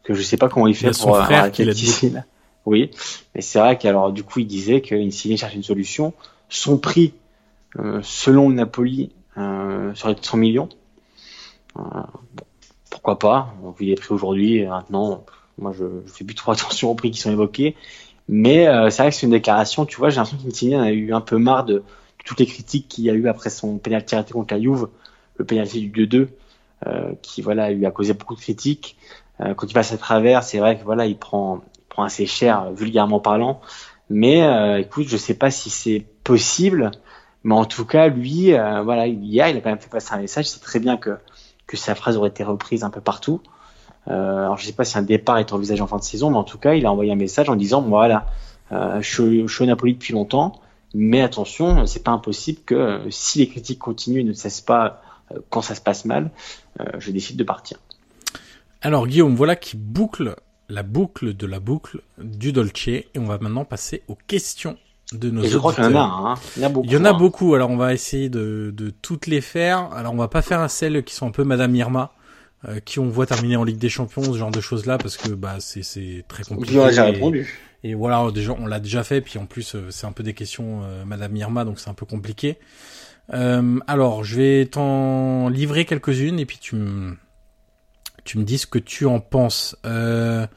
que je sais pas comment il fait il pour son frère qui Oui, mais c'est vrai qu'alors du coup, il disait qu'Insigne cherche une solution. Son prix, selon le Napoli, serait de 100 millions. bon, pourquoi pas On vit les prix aujourd'hui. Maintenant, moi, je, je, fais plus trop attention aux prix qui sont évoqués. Mais euh, c'est vrai que c'est une déclaration. Tu vois, j'ai l'impression qu'Insigne a eu un peu marre de, toutes les critiques qu'il y a eu après son pénalty raté contre la Juve, le pénalty du 2-2, euh, qui voilà lui a causé beaucoup de critiques. Euh, quand il passe à travers, c'est vrai que voilà, il prend, il prend assez cher, vulgairement parlant. Mais euh, écoute, je sais pas si c'est possible, mais en tout cas, lui, euh, voilà, hier, il a quand même fait passer un message. C'est très bien que que sa phrase aurait été reprise un peu partout. Euh, alors je sais pas si un départ est envisagé en fin de saison, mais en tout cas, il a envoyé un message en disant voilà, euh, je, suis au Napoli depuis longtemps, mais attention, c'est pas impossible que euh, si les critiques continuent et ne cessent pas quand ça se passe mal, je décide de partir. Alors Guillaume, voilà qui boucle la boucle de la boucle du Dolce et on va maintenant passer aux questions de nos Et je crois qu'il y en a, hein. il y en a beaucoup. Il y en a hein. beaucoup. Alors on va essayer de, de toutes les faire. Alors on va pas faire celles qui sont un peu Madame Irma, euh, qui on voit terminer en Ligue des Champions, ce genre de choses là, parce que bah c'est très compliqué. j'ai répondu. Et voilà, déjà on l'a déjà fait, puis en plus euh, c'est un peu des questions euh, Madame Irma, donc c'est un peu compliqué. Euh, alors je vais t'en livrer quelques-unes et puis tu me tu me dis ce que tu en penses. Euh,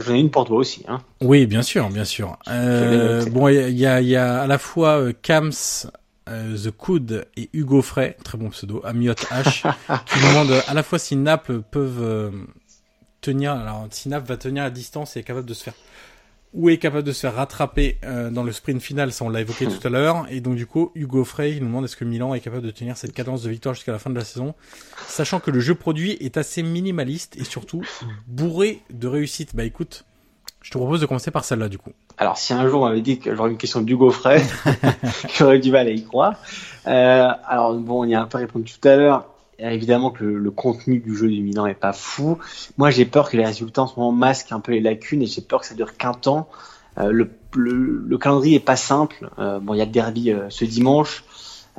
J'en ai une pour toi aussi. Hein. Oui, bien sûr, bien sûr. Euh, bon, il y a, y a à la fois euh, Kams, euh, The Coud et Hugo Frey, très bon pseudo, Amiot H, qui demandent à la fois si Naples peuvent tenir. Alors, si Naples va tenir à distance et est capable de se faire ou est capable de se faire rattraper euh, dans le sprint final, ça on l'a évoqué tout à l'heure, et donc du coup Hugo Frey nous demande est-ce que Milan est capable de tenir cette cadence de victoire jusqu'à la fin de la saison, sachant que le jeu produit est assez minimaliste et surtout bourré de réussite. Bah écoute, je te propose de commencer par celle-là du coup. Alors si un jour on m'avait dit que j'aurais une question d'Hugo Frey, j'aurais du mal à y croire. Euh, alors bon, on y a un peu répondu tout à l'heure évidemment que le, contenu du jeu du Milan est pas fou. Moi, j'ai peur que les résultats en ce moment masquent un peu les lacunes et j'ai peur que ça dure qu'un temps. Euh, le, le, le, calendrier est pas simple. Euh, bon, il y a le derby euh, ce dimanche.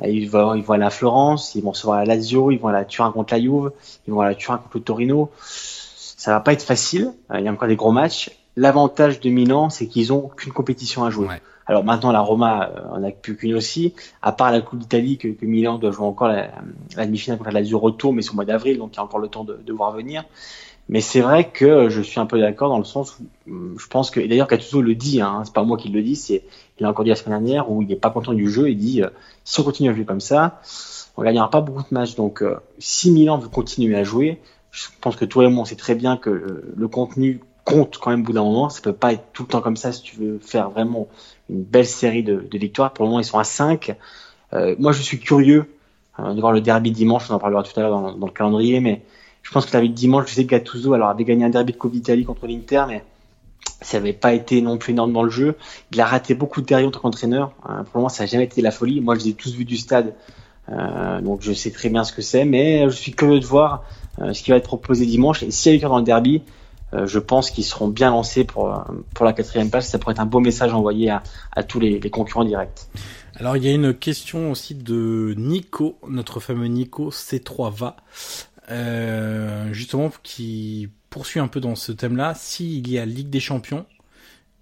Euh, ils vont, ils vont aller à Florence, ils vont recevoir la Lazio, ils vont aller à Turin contre la Juve, ils vont aller à Turin contre le Torino. Ça va pas être facile. il y a encore des gros matchs. L'avantage de Milan, c'est qu'ils ont qu'une compétition à jouer. Alors maintenant, la Roma on a plus qu'une aussi, à part la Coupe d'Italie que, Milan doit jouer encore la, demi-finale contre la Lazio retour, mais c'est au mois d'avril, donc il y a encore le temps de, de voir venir. Mais c'est vrai que je suis un peu d'accord dans le sens où hum, je pense que, et d'ailleurs Gattuso le dit, hein, c'est pas moi qui le dis, c'est il a encore dit la semaine dernière où il n'est pas content du jeu, il dit euh, si on continue à jouer comme ça, on gagnera pas beaucoup de matchs. Donc euh, si Milan veut continuer à jouer, je pense que toi et moi on sait très bien que euh, le contenu compte quand même au bout d'un moment. Ça peut pas être tout le temps comme ça si tu veux faire vraiment une belle série de, victoires. Pour le moment, ils sont à 5. Euh, moi, je suis curieux euh, de voir le derby dimanche. On en parlera tout à l'heure dans, le calendrier, mais je pense que le derby de dimanche, je sais que Gattuso alors avait gagné un derby de Coupe d'Italie contre l'Inter, mais ça n'avait pas été non plus énorme dans le jeu. Il a raté beaucoup de derby en tant qu'entraîneur. Euh, pour le moment, ça n'a jamais été la folie. Moi, je les ai tous vus du stade, euh, donc je sais très bien ce que c'est, mais je suis curieux de voir euh, ce qui va être proposé dimanche. Et s'il y a victoire dans le derby, je pense qu'ils seront bien lancés pour, pour la quatrième place. Ça pourrait être un beau message envoyé à, à tous les, les, concurrents directs. Alors il y a une question aussi de Nico, notre fameux Nico C3VA, euh, justement qui poursuit un peu dans ce thème-là. S'il y a Ligue des Champions,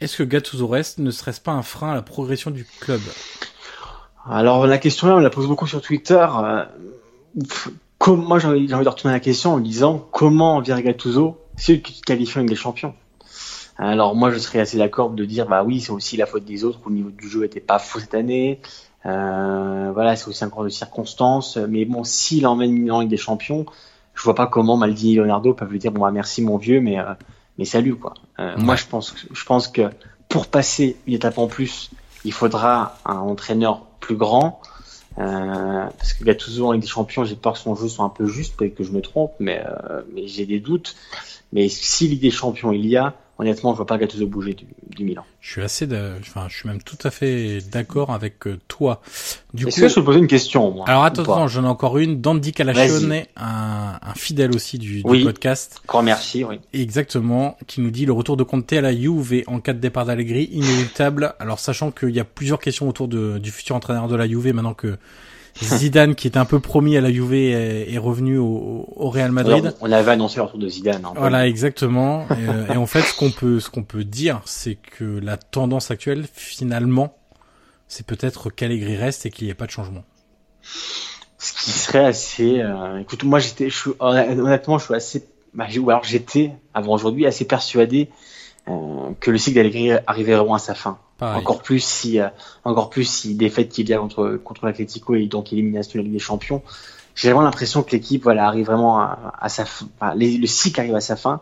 est-ce que Gattuso reste ne serait-ce pas un frein à la progression du club? Alors la question là, on la pose beaucoup sur Twitter. Euh, moi j'ai envie, envie de retourner la question en disant comment vire Gattuso ceux qui qualifient en Ligue des Champions. Alors moi je serais assez d'accord de dire bah oui c'est aussi la faute des autres, au niveau du jeu était pas fou cette année. Euh, voilà c'est aussi un cours de circonstances. Mais bon s'il emmène en Ligue des Champions, je vois pas comment Maldini et Leonardo peuvent lui dire bon bah merci mon vieux mais euh, mais salut quoi. Euh, ouais. Moi je pense je pense que pour passer une étape en plus, il faudra un entraîneur plus grand. Euh, parce que Gattuso en Ligue des Champions, j'ai peur que son jeu soit un peu juste, peut-être que je me trompe, mais, euh, mais j'ai des doutes. Mais si Ligue des Champions il y a, honnêtement, je vois pas Gattuso bouger du, du Milan. Je suis assez, de... enfin, je suis même tout à fait d'accord avec euh, toi. Du Est-ce que je peux poser une question moi? Alors attends, attends j'en ai encore une. Dandy Calachione, un, un fidèle aussi du, oui. du podcast. Grand merci, oui. Exactement, qui nous dit le retour de Conte à la Juve en cas de départ d'Allegri inéluctable. Alors sachant qu'il y a plusieurs questions autour de, du futur entraîneur de la Juve maintenant que Zidane, qui était un peu promis à la Juve, est, est revenu au, au, Real Madrid. Alors, on avait annoncé le retour de Zidane. Hein, voilà, exactement. et, et, en fait, ce qu'on peut, ce qu'on peut dire, c'est que la tendance actuelle, finalement, c'est peut-être qu'Allegri reste et qu'il n'y ait pas de changement. Ce qui serait assez. Euh, écoute, moi, j'étais, honnêtement, je suis assez. Bah, ou alors, j'étais avant aujourd'hui assez persuadé euh, que le cycle d'Allegri arrivait vraiment à sa fin. Pareil. Encore plus si, euh, encore plus si défaite qu'il y a contre contre l'Atlético et donc élimination de la Ligue des Champions. J'ai vraiment l'impression que l'équipe voilà arrive vraiment à, à sa fin. Enfin, les, le cycle arrive à sa fin.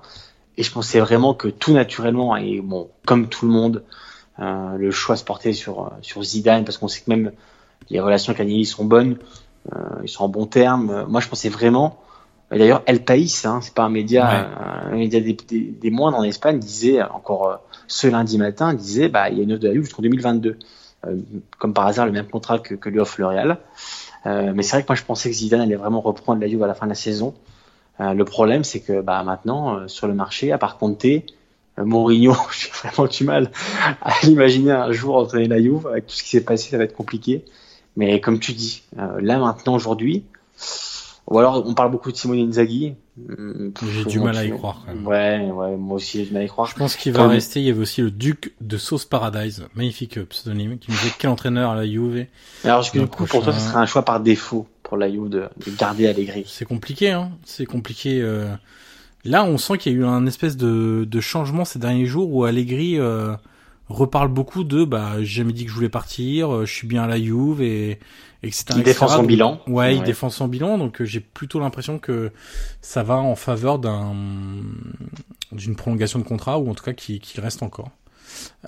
Et je pensais vraiment que tout naturellement et bon comme tout le monde, euh, le choix se portait sur sur Zidane parce qu'on sait que même les relations avec Agnelli sont bonnes, euh, ils sont en bons termes. Moi, je pensais vraiment. D'ailleurs, El País, hein, c'est pas un média, ouais. un média des, des, des moindres en Espagne, disait encore ce lundi matin disait bah il y a une offre de la Juve jusqu'en 2022. Euh, comme par hasard le même contrat que, que lui offre le Real. Euh, mais c'est vrai que moi je pensais que Zidane allait vraiment reprendre la Juve à la fin de la saison. Euh, le problème c'est que bah maintenant euh, sur le marché, à part Conte, euh, Mourinho, j'ai vraiment du mal à l'imaginer un jour entraîner la Juve avec tout ce qui s'est passé, ça va être compliqué. Mais comme tu dis, euh, là maintenant aujourd'hui, ou alors on parle beaucoup de Simone Inzaghi. J'ai du mal à y croire. Quand même. Ouais, ouais, moi aussi j'ai du mal à y croire. Je pense qu'il va rester. Il y avait aussi le Duc de Sauce Paradise, magnifique pseudonyme, qui nous disait quel entraîneur à la Juve. Alors du coup, prochain... pour toi, ce serait un choix par défaut pour la Juve de, de garder Allegri. C'est compliqué, hein. C'est compliqué. Euh... Là, on sent qu'il y a eu un espèce de, de changement ces derniers jours où Allegri euh, reparle beaucoup de bah j'ai jamais dit que je voulais partir, je suis bien à la Juve et etc. Il défend son bilan. Ouais, il défend son bilan, donc j'ai plutôt l'impression que ça va en faveur d'un d'une prolongation de contrat ou en tout cas qu'il reste encore.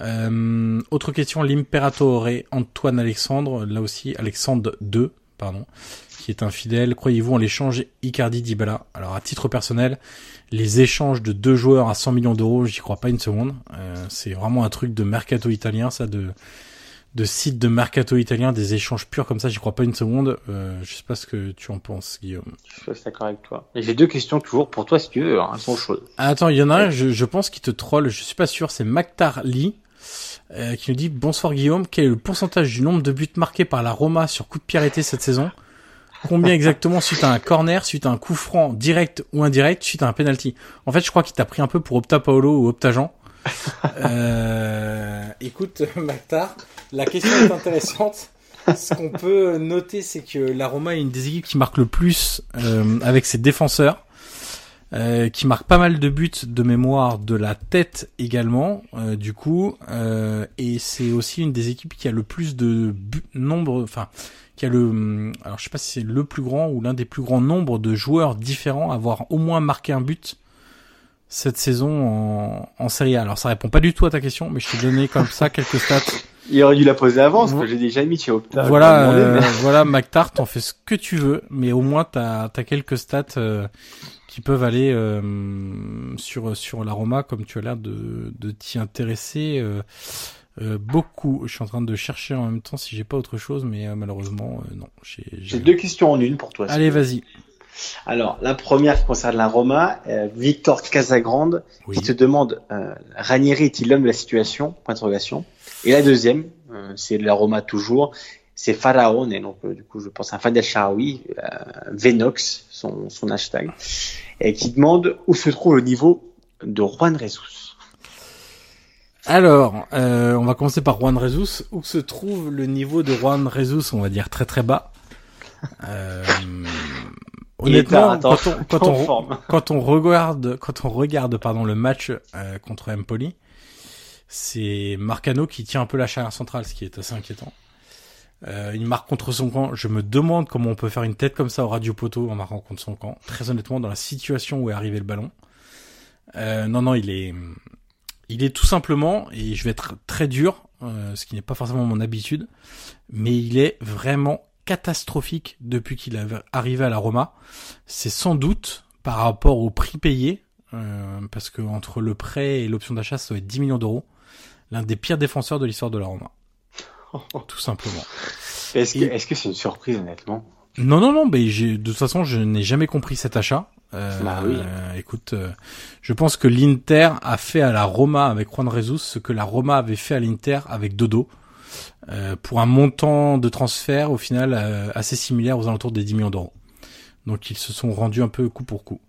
Euh, autre question, l'Imperatore Antoine Alexandre, là aussi Alexandre II, pardon, qui est un fidèle. Croyez-vous en l'échange Icardi-Dybala Alors à titre personnel, les échanges de deux joueurs à 100 millions d'euros, j'y crois pas une seconde. Euh, c'est vraiment un truc de mercato italien, ça, de de sites de mercato italien, des échanges purs comme ça, j'y crois pas une seconde. Euh, je sais pas ce que tu en penses, Guillaume. Je suis d'accord avec toi. J'ai deux questions toujours pour toi, si tu veux, hein, sont chaudes. attends, il y en a un, je, je pense, qui te troll, je suis pas sûr, c'est Maktar Lee. Euh, qui nous dit bonsoir Guillaume, quel est le pourcentage du nombre de buts marqués par la Roma sur coup de pied arrêté cette saison? Combien exactement suite à un corner, suite à un coup franc direct ou indirect, suite à un penalty En fait, je crois qu'il t'a pris un peu pour Opta Paolo ou Opta Jean. euh, écoute, Maktar, la question est intéressante. Ce qu'on peut noter, c'est que la Roma est une des équipes qui marque le plus euh, avec ses défenseurs. Euh, qui marque pas mal de buts de mémoire de la tête également, euh, du coup, euh, et c'est aussi une des équipes qui a le plus de nombre, enfin, qui a le, alors je sais pas si c'est le plus grand ou l'un des plus grands nombres de joueurs différents à avoir au moins marqué un but cette saison en, en Serie A. Alors ça répond pas du tout à ta question, mais je t'ai donné comme ça quelques stats. Il aurait dû la poser avant, parce que j'ai déjà mis chez Opta. Voilà, euh, voilà, MacTart, t'en fais ce que tu veux, mais au moins t'as as quelques stats qui peuvent aller euh, sur sur l'aroma comme tu as l'air de, de t'y intéresser euh, euh, beaucoup. Je suis en train de chercher en même temps si j'ai pas autre chose, mais malheureusement non. J'ai deux questions en une pour toi. Allez, vas-y. Alors, la première qui concerne la Roma, Victor Casagrande, qui te demande Ranieri est-il l'homme de la situation? Point Et la deuxième, c'est la Roma toujours, c'est Pharaon, et donc du coup je pense à Fadel Sharawi, Venox, son, son hashtag, et qui demande où se trouve le niveau de Juan Jesus? Alors, euh, on va commencer par Juan Jesus. Où se trouve le niveau de Juan Jesus On va dire très très bas. Euh, honnêtement, quand, on, quand, on, quand on, regarde, quand on regarde pardon le match euh, contre Empoli, c'est Marcano qui tient un peu la charnière centrale, ce qui est assez inquiétant. Euh, il marque contre son camp. Je me demande comment on peut faire une tête comme ça au radio poteau en marquant contre son camp. Très honnêtement, dans la situation où est arrivé le ballon. Euh, non, non, il est, il est tout simplement, et je vais être très dur, euh, ce qui n'est pas forcément mon habitude, mais il est vraiment catastrophique depuis qu'il est arrivé à la Roma. C'est sans doute par rapport au prix payé, euh, parce que entre le prêt et l'option d'achat, ça doit être 10 millions d'euros. L'un des pires défenseurs de l'histoire de la Roma. tout simplement. Est-ce que c'est une surprise honnêtement? Non non non, mais de toute façon je n'ai jamais compris cet achat. Euh, bah oui. écoute, euh, je pense que l'Inter a fait à la Roma avec Juan Jesus ce que la Roma avait fait à l'Inter avec Dodo. Euh, pour un montant de transfert au final euh, assez similaire aux alentours des 10 millions d'euros. Donc ils se sont rendus un peu coup pour coup.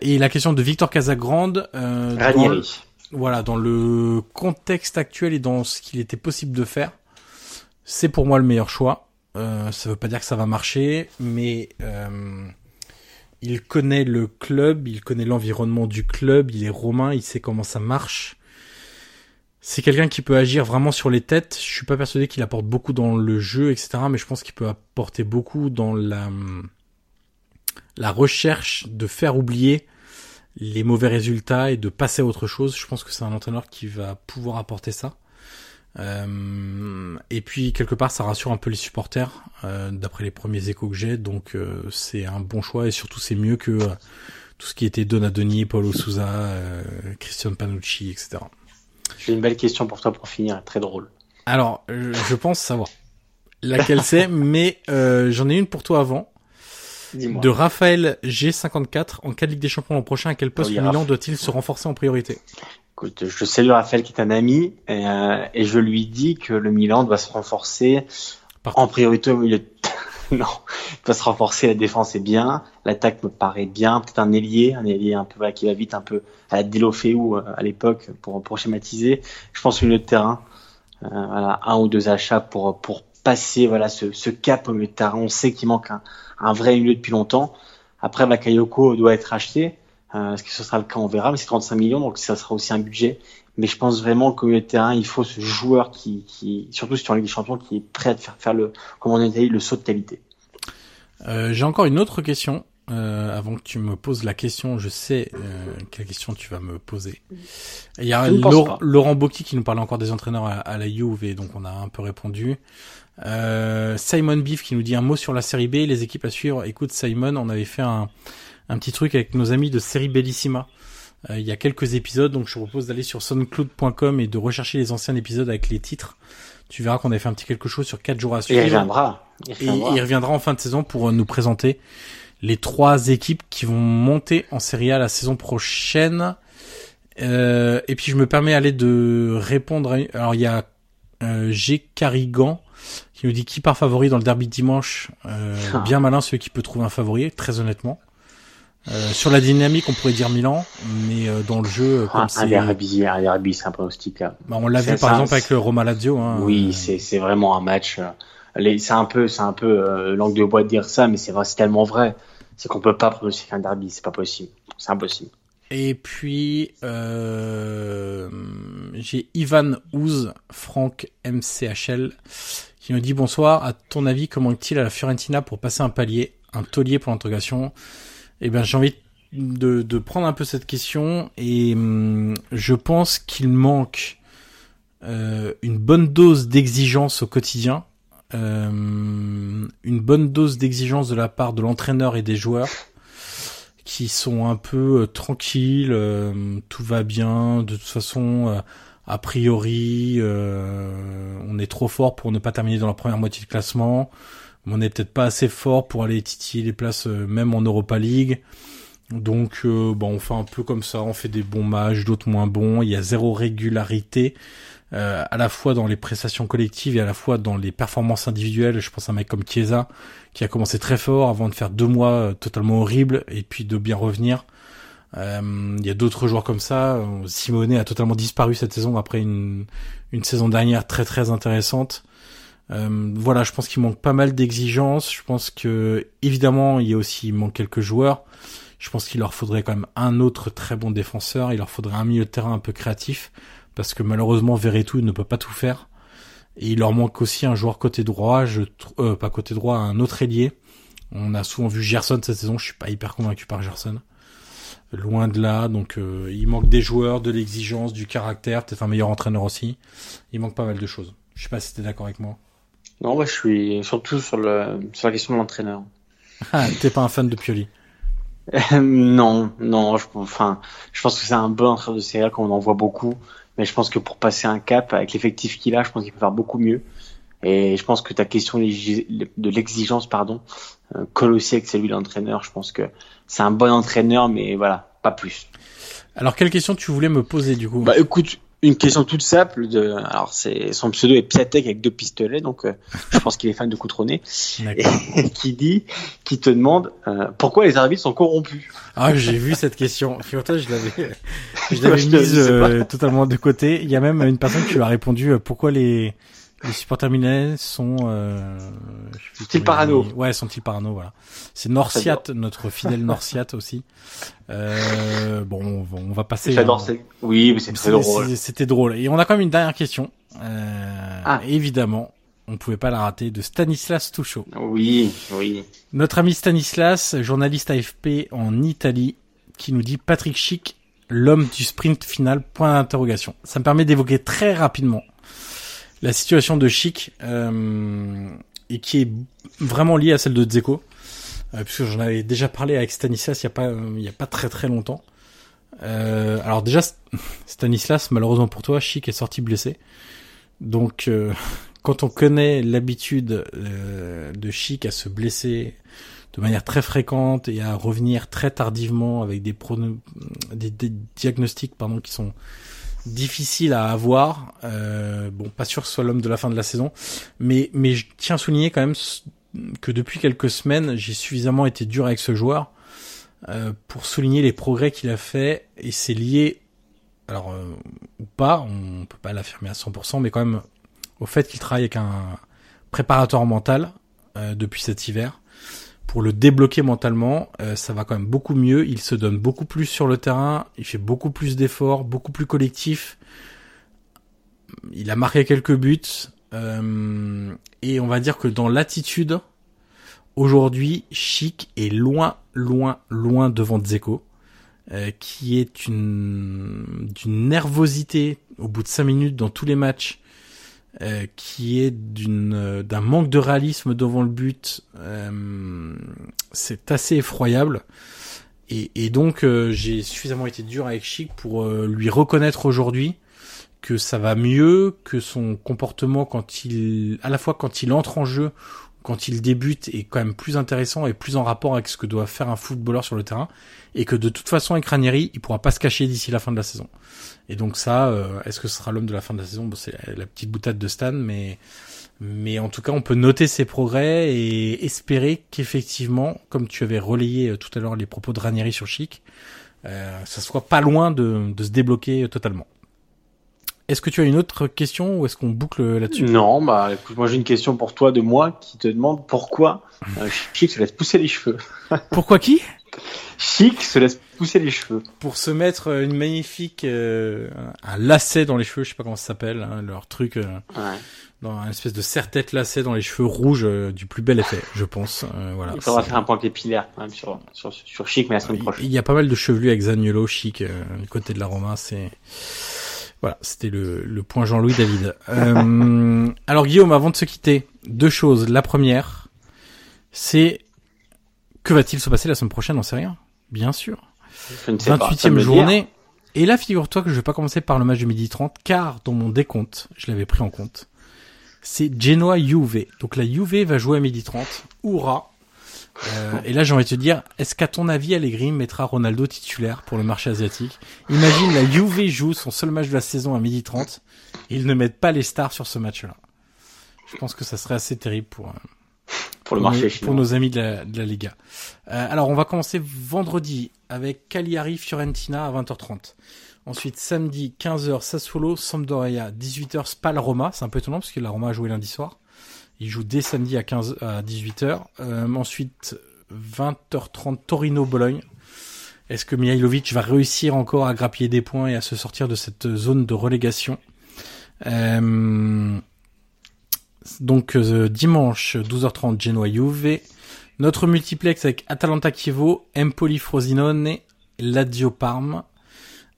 et la question de Victor Casagrande. Ranieri. voilà, dans le contexte actuel et dans ce qu'il était possible de faire, c'est pour moi le meilleur choix. Euh, ça veut pas dire que ça va marcher, mais euh, il connaît le club, il connaît l'environnement du club, il est romain, il sait comment ça marche. C'est quelqu'un qui peut agir vraiment sur les têtes. Je suis pas persuadé qu'il apporte beaucoup dans le jeu, etc. Mais je pense qu'il peut apporter beaucoup dans la la recherche de faire oublier les mauvais résultats et de passer à autre chose. Je pense que c'est un entraîneur qui va pouvoir apporter ça. Euh, et puis quelque part ça rassure un peu les supporters euh, d'après les premiers échos que j'ai donc euh, c'est un bon choix et surtout c'est mieux que tout ce qui était Donadoni, Paulo Souza, Christian Panucci, etc. J'ai une belle question pour toi pour finir, très drôle. Alors je pense savoir laquelle c'est, mais j'en ai une pour toi avant. De Raphaël G54 en cas de Ligue des Champions l'an prochain, à quel poste Milan doit-il se renforcer en priorité? Je salue Raphaël qui est un ami euh, et, je lui dis que le Milan doit se renforcer en priorité au milieu. non, il doit se renforcer. La défense est bien, l'attaque me paraît bien. Peut-être un ailier, un ailier un peu voilà, qui va vite, un peu à la Dilofeu euh, à l'époque pour pour schématiser. Je pense au milieu de terrain, euh, voilà, un ou deux achats pour pour passer voilà ce, ce cap au milieu de terrain. On sait qu'il manque un, un vrai milieu depuis longtemps. Après, Bakayoko doit être acheté. Euh, est-ce que ce sera le cas On verra, mais c'est 35 millions, donc ça sera aussi un budget. mais je pense vraiment qu'au milieu de terrain, il faut ce joueur qui, qui surtout sur Ligue des Champions, qui est prêt à faire, faire le, comme on a dit, le saut de qualité. Euh, J'ai encore une autre question. Euh, avant que tu me poses la question, je sais euh, quelle question tu vas me poser. Il y a Laurent, Laurent Bocchi qui nous parle encore des entraîneurs à, à, la Juve, donc on a un peu répondu. Simon Beef qui nous dit un mot sur la série B, les équipes à suivre. Écoute Simon, on avait fait un, un petit truc avec nos amis de série Bellissima. Euh, il y a quelques épisodes, donc je vous propose d'aller sur soundcloud.com et de rechercher les anciens épisodes avec les titres. Tu verras qu'on avait fait un petit quelque chose sur quatre jours à suivre. Et il reviendra. Il reviendra. Et il reviendra en fin de saison pour euh, nous présenter les trois équipes qui vont monter en Serie A la saison prochaine. Euh, et puis je me permets aller de répondre. À... Alors il y a euh, G Carrigan qui nous dit qui part favori dans le derby de dimanche? Euh, ah. Bien malin celui qui peut trouver un favori, très honnêtement. Euh, sur la dynamique, on pourrait dire Milan, mais euh, dans le jeu, comme ah, un derby, un derby, c'est un pronostic. Bah, on l'a vu par exemple avec le Roma Lazio. Hein, oui, c'est c'est vraiment un match. C'est un peu, c'est un peu langue de bois de dire ça, mais c'est vrai, c'est tellement vrai c'est qu'on peut pas pronostiquer un derby, c'est pas possible, c'est impossible. Et puis euh, j'ai Ivan Ouz, Franck MCHL, qui nous dit bonsoir. À ton avis, comment est-il à la Fiorentina pour passer un palier, un taulier pour l'interrogation? Eh bien, j'ai envie de, prendre un peu cette question et hum, je pense qu'il manque euh, une bonne dose d'exigence au quotidien euh, une bonne dose d'exigence de la part de l'entraîneur et des joueurs qui sont un peu euh, tranquilles, tout va bien, de toute façon, a priori, on est trop fort pour ne pas terminer dans la première moitié de classement, on n'est peut-être pas assez fort pour aller titiller les places même en Europa League. Donc bon, on fait un peu comme ça, on fait des bons matchs, d'autres moins bons, il y a zéro régularité euh, à la fois dans les prestations collectives et à la fois dans les performances individuelles. Je pense à un mec comme Chiesa qui a commencé très fort avant de faire deux mois euh, totalement horribles et puis de bien revenir. Euh, il y a d'autres joueurs comme ça. Simone a totalement disparu cette saison après une saison dernière très très intéressante. Euh, voilà, je pense qu'il manque pas mal d'exigences. Je pense que évidemment il y a aussi manque quelques joueurs. Je pense qu'il leur faudrait quand même un autre très bon défenseur. Il leur faudrait un milieu de terrain un peu créatif parce que malheureusement Verretou ne peut pas tout faire. Et il leur manque aussi un joueur côté droit, je euh, pas côté droit, un autre ailier. On a souvent vu Gerson cette saison, je suis pas hyper convaincu par Gerson. Loin de là, donc euh, il manque des joueurs, de l'exigence, du caractère, peut-être un meilleur entraîneur aussi. Il manque pas mal de choses. Je sais pas si t'es d'accord avec moi. Non, moi je suis surtout sur, le, sur la question de l'entraîneur. Ah, t'es pas un fan de Pioli? Non, non, je, enfin, je pense que c'est un bon entraîneur de série qu'on en voit beaucoup. Mais je pense que pour passer un cap avec l'effectif qu'il a, je pense qu'il peut faire beaucoup mieux. Et je pense que ta question de l'exigence, pardon, euh, colle aussi avec celui de l'entraîneur. Je pense que c'est un bon entraîneur, mais voilà, pas plus. Alors, quelle question tu voulais me poser du coup? Bah écoute, une question toute simple. De, alors, c'est son pseudo est Piatek avec deux pistolets, donc euh, je pense qu'il est fan de Coutronnet. Et qui dit, qui te demande euh, pourquoi les arbitres sont corrompus? Ah, j'ai vu cette question. je l'avais, je l'avais mise euh, totalement de côté. Il y a même une personne qui lui a répondu pourquoi les les supporters milanais sont euh, sont-ils parano Ouais, sont-ils parano voilà. C'est Norciat, notre fidèle Norciat aussi. Euh, bon, on va passer. J'adore. Oui, mais c'est très drôle. C'était drôle. Et on a quand même une dernière question. Euh, ah. Évidemment, on pouvait pas la rater de Stanislas Touchot. Oui, oui. Notre ami Stanislas, journaliste AFP en Italie, qui nous dit Patrick Schick, l'homme du sprint final. Point d'interrogation. Ça me permet d'évoquer très rapidement la situation de Chic euh, et qui est vraiment liée à celle de Dzeko, euh, puisque j'en avais déjà parlé avec Stanislas il y a pas il y a très très longtemps. Euh, alors déjà Stanislas, malheureusement pour toi, Chic est sorti blessé. Donc euh, quand on connaît l'habitude euh, de Chic à se blesser de manière très fréquente et à revenir très tardivement avec des, des, des diagnostics qui sont difficile à avoir. Euh, bon, pas sûr que ce soit l'homme de la fin de la saison, mais mais je tiens à souligner quand même que depuis quelques semaines, j'ai suffisamment été dur avec ce joueur euh, pour souligner les progrès qu'il a fait et c'est lié, alors euh, ou pas, on peut pas l'affirmer à 100%, mais quand même au fait qu'il travaille avec un préparateur mental depuis cet hiver pour le débloquer mentalement, euh, ça va quand même beaucoup mieux. Il se donne beaucoup plus sur le terrain, il fait beaucoup plus d'efforts, beaucoup plus collectif. Il a marqué quelques buts euh, et on va dire que dans l'attitude, aujourd'hui, Chic est loin, loin, loin devant Dzeko. Euh, qui est une d'une nervosité au bout de cinq minutes dans tous les matchs, euh, qui est d'une euh, d'un manque de réalisme devant le but. c'est assez effroyable. Et, et donc j'ai suffisamment été dur avec Chic pour lui reconnaître aujourd'hui que ça va mieux, que son comportement quand il, à la fois quand il entre en jeu quand il débute est quand même plus intéressant et plus en rapport avec ce que doit faire un footballeur sur le terrain et que de toute façon avec Ranieri il pourra pas se cacher d'ici la fin de la saison. Et donc ça euh, est-ce que ce sera l'homme de la fin de la saison? C'est la petite boutade de Stan mais mais en tout cas on peut noter ses progrès et espérer qu'effectivement comme tu avais relayé euh, tout à l'heure les propos de Ranieri sur Chic euh, ça soit pas loin de se débloquer totalement est-ce que tu as une autre question ou est-ce qu'on boucle là-dessus? Non, bah écoute, moi j'ai une question pour toi de moi qui te demande pourquoi euh, Chic se laisse pousser les cheveux. pourquoi qui? Chic se laisse pousser les cheveux. Pour se mettre une magnifique euh, un lacet dans les cheveux, je sais pas comment ça s'appelle, hein, leur truc euh, ouais. dans une espèce de serre-tête lacet dans les cheveux rouges du plus bel effet, je pense. voilà. Il faudra faire un point capillaire quand même sur, sur, sur Chic, mais la semaine prochaine. Il y a pas mal de chevelus avec Zaniolo, Chic, du côté de la Roma, c'est voilà, c'était le, le point Jean-Louis David. Euh, alors Guillaume, avant de se quitter, deux choses. La première, c'est que va-t-il se passer la semaine prochaine? On sait rien, bien sûr. 28e journée. Et là, figure-toi que je vais pas commencer par le match de midi 30, car dans mon décompte, je l'avais pris en compte. C'est Genoa Juve. Donc la Juve va jouer à midi 30. Hurrah euh, et là, j'ai envie de te dire, est-ce qu'à ton avis, Allegri mettra Ronaldo titulaire pour le marché asiatique? Imagine la Juve joue son seul match de la saison à 12h30 et ils ne mettent pas les stars sur ce match-là. Je pense que ça serait assez terrible pour euh, pour, le marché nos, pour nos amis de la, de la Liga. Euh, alors, on va commencer vendredi avec Cagliari Fiorentina à 20h30. Ensuite, samedi 15h Sassuolo Sampdoria 18h Spal Roma. C'est un peu étonnant parce que la Roma a joué lundi soir. Il joue dès samedi à 15 à 18h. Euh, ensuite 20h30 Torino Bologne. Est-ce que Mihailovic va réussir encore à grappiller des points et à se sortir de cette zone de relégation? Euh, Donc euh, dimanche 12h30 Genoa Juve. Notre multiplex avec Atalanta Chievo, Empoli Frosinone, Lazio Parme.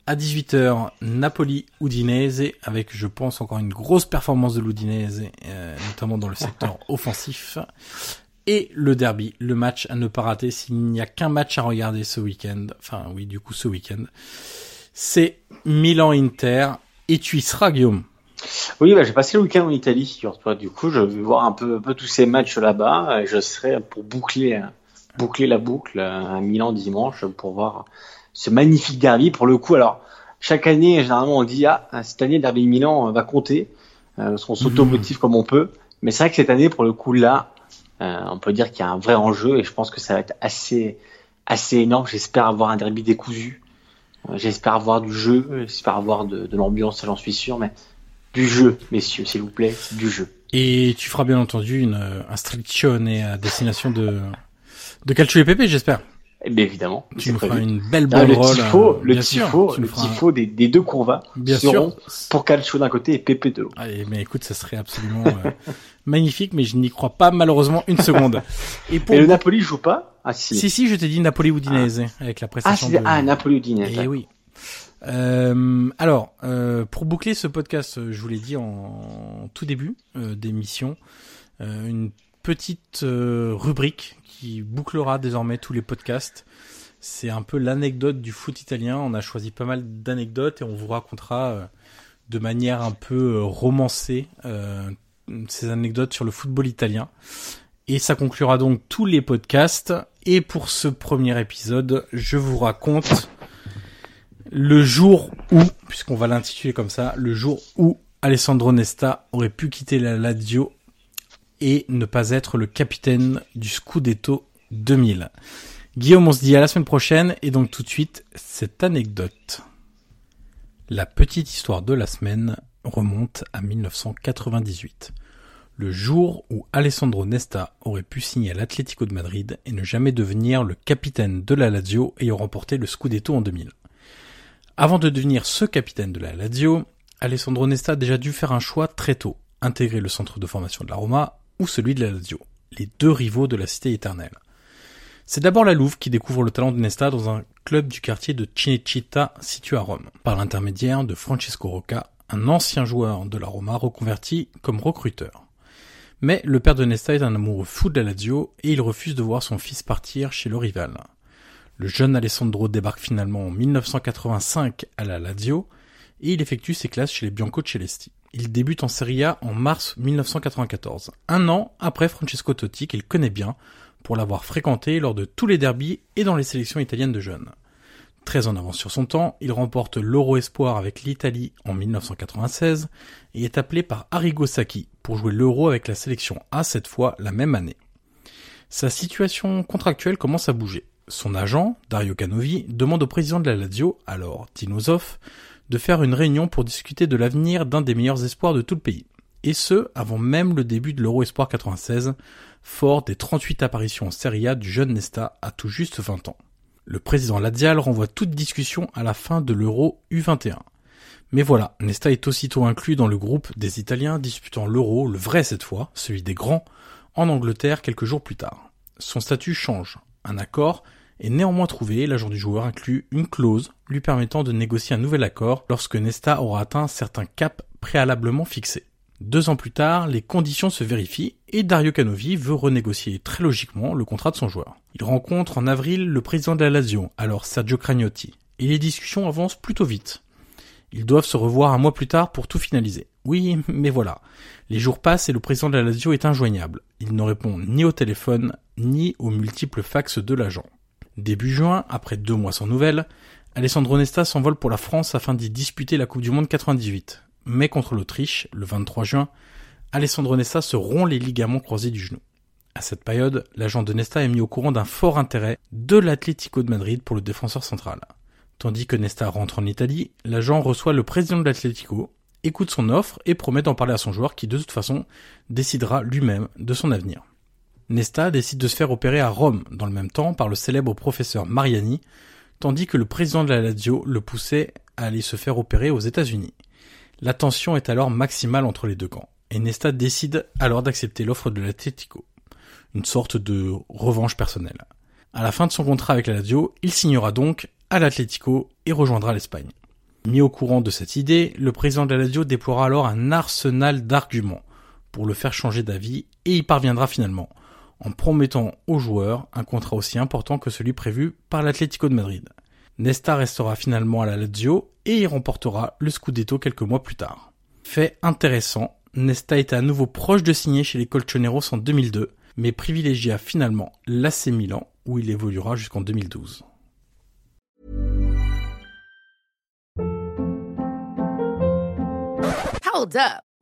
À 18h, Napoli Udinese avec, je pense, encore une grosse performance de l'Udinese, euh, notamment dans le secteur offensif. Et le derby, le match à ne pas rater s'il n'y a qu'un match à regarder ce week-end. Enfin, oui, du coup, ce week-end. C'est Milan-Inter. Et tu y seras, Guillaume? Oui, bah, j'ai passé le week-end en Italie, toi. Du coup, je vais voir un peu, un peu tous ces matchs là-bas. Je serai pour boucler, boucler la boucle à Milan dimanche pour voir ce magnifique derby. Pour le coup, alors chaque année, généralement, on dit ah cette année, le derby Milan va compter. Euh, on s'automotive comme on peut. Mais c'est vrai que cette année, pour le coup là, euh, on peut dire qu'il y a un vrai enjeu et je pense que ça va être assez assez énorme. J'espère avoir un derby décousu. Euh, j'espère avoir du jeu. J'espère avoir de, de l'ambiance, j'en suis sûr. Mais du jeu, messieurs, s'il vous plaît, du jeu. Et tu feras bien entendu une instruction et à destination de de Calcio et Pépé, j'espère. Eh bien évidemment. Tu nous feras une belle bonne le tifo, euh, le tifo, le tifo des, des, deux courvas bien sûr. pour Calcio d'un côté et Pépé de l'autre. Allez, mais écoute, ça serait absolument euh, magnifique, mais je n'y crois pas malheureusement une seconde. Et, pour... et le Napoli joue pas Ah si. Si si, je t'ai dit Napoli Udinese ah. avec la prestation. Ah, de... ah Napoli Udinese. Et eh oui. Euh, alors, euh, pour boucler ce podcast, je vous l'ai dit en tout début euh, d'émission, une petite rubrique qui bouclera désormais tous les podcasts. C'est un peu l'anecdote du foot italien. On a choisi pas mal d'anecdotes et on vous racontera euh, de manière un peu euh, romancée euh, ces anecdotes sur le football italien. Et ça conclura donc tous les podcasts. Et pour ce premier épisode, je vous raconte le jour où, puisqu'on va l'intituler comme ça, le jour où Alessandro Nesta aurait pu quitter la Lazio et ne pas être le capitaine du Scudetto 2000. Guillaume, on se dit à la semaine prochaine et donc tout de suite cette anecdote. La petite histoire de la semaine remonte à 1998. le jour où Alessandro Nesta aurait pu signer à l'Atlético de Madrid et ne jamais devenir le capitaine de la Lazio ayant remporté le Scudetto en 2000. Avant de devenir ce capitaine de la Lazio, Alessandro Nesta a déjà dû faire un choix très tôt, intégrer le centre de formation de la Roma ou celui de la Lazio, les deux rivaux de la cité éternelle. C'est d'abord la Louve qui découvre le talent de Nesta dans un club du quartier de Cinecittà situé à Rome, par l'intermédiaire de Francesco Rocca, un ancien joueur de la Roma reconverti comme recruteur. Mais le père de Nesta est un amoureux fou de la Lazio et il refuse de voir son fils partir chez le rival. Le jeune Alessandro débarque finalement en 1985 à la Lazio et il effectue ses classes chez les Bianco Celesti. Il débute en Serie A en mars 1994, un an après Francesco Totti qu'il connaît bien pour l'avoir fréquenté lors de tous les derbies et dans les sélections italiennes de jeunes. Très en avance sur son temps, il remporte l'Euro Espoir avec l'Italie en 1996 et est appelé par Arrigo Sacchi pour jouer l'Euro avec la sélection A cette fois la même année. Sa situation contractuelle commence à bouger. Son agent, Dario Canovi, demande au président de la Lazio, alors Tino de faire une réunion pour discuter de l'avenir d'un des meilleurs espoirs de tout le pays. Et ce, avant même le début de l'Euro Espoir 96, fort des 38 apparitions en Serie A du jeune Nesta à tout juste 20 ans. Le président Lazial renvoie toute discussion à la fin de l'Euro U21. Mais voilà, Nesta est aussitôt inclus dans le groupe des Italiens disputant l'Euro, le vrai cette fois, celui des grands, en Angleterre quelques jours plus tard. Son statut change. Un accord est néanmoins trouvé, l'agent du joueur inclut une clause lui permettant de négocier un nouvel accord lorsque Nesta aura atteint certains caps préalablement fixés. Deux ans plus tard, les conditions se vérifient et Dario Canovi veut renégocier très logiquement le contrat de son joueur. Il rencontre en avril le président de la Lazio, alors Sergio Cragnotti, et les discussions avancent plutôt vite. Ils doivent se revoir un mois plus tard pour tout finaliser. Oui, mais voilà. Les jours passent et le président de la Lazio est injoignable. Il ne répond ni au téléphone, ni aux multiples fax de l'agent. Début juin, après deux mois sans nouvelles, Alessandro Nesta s'envole pour la France afin d'y disputer la Coupe du Monde 98 mais contre l'Autriche, le 23 juin, Alessandro Nesta se rompt les ligaments croisés du genou. À cette période, l'agent de Nesta est mis au courant d'un fort intérêt de l'Atlético de Madrid pour le défenseur central. Tandis que Nesta rentre en Italie, l'agent reçoit le président de l'Atlético, écoute son offre et promet d'en parler à son joueur qui de toute façon décidera lui-même de son avenir. Nesta décide de se faire opérer à Rome dans le même temps par le célèbre professeur Mariani, tandis que le président de la Lazio le poussait à aller se faire opérer aux États-Unis. La tension est alors maximale entre les deux camps, et Nesta décide alors d'accepter l'offre de l'Atletico, une sorte de revanche personnelle. À la fin de son contrat avec la Lazio, il signera donc à l'Atlético et rejoindra l'Espagne. Mis au courant de cette idée, le président de la Lazio déploiera alors un arsenal d'arguments pour le faire changer d'avis et y parviendra finalement, en promettant aux joueurs un contrat aussi important que celui prévu par l'Atlético de Madrid. Nesta restera finalement à la Lazio et y remportera le Scudetto quelques mois plus tard. Fait intéressant, Nesta était à nouveau proche de signer chez les Colchoneros en 2002, mais privilégia finalement l'AC Milan où il évoluera jusqu'en 2012. Hold up.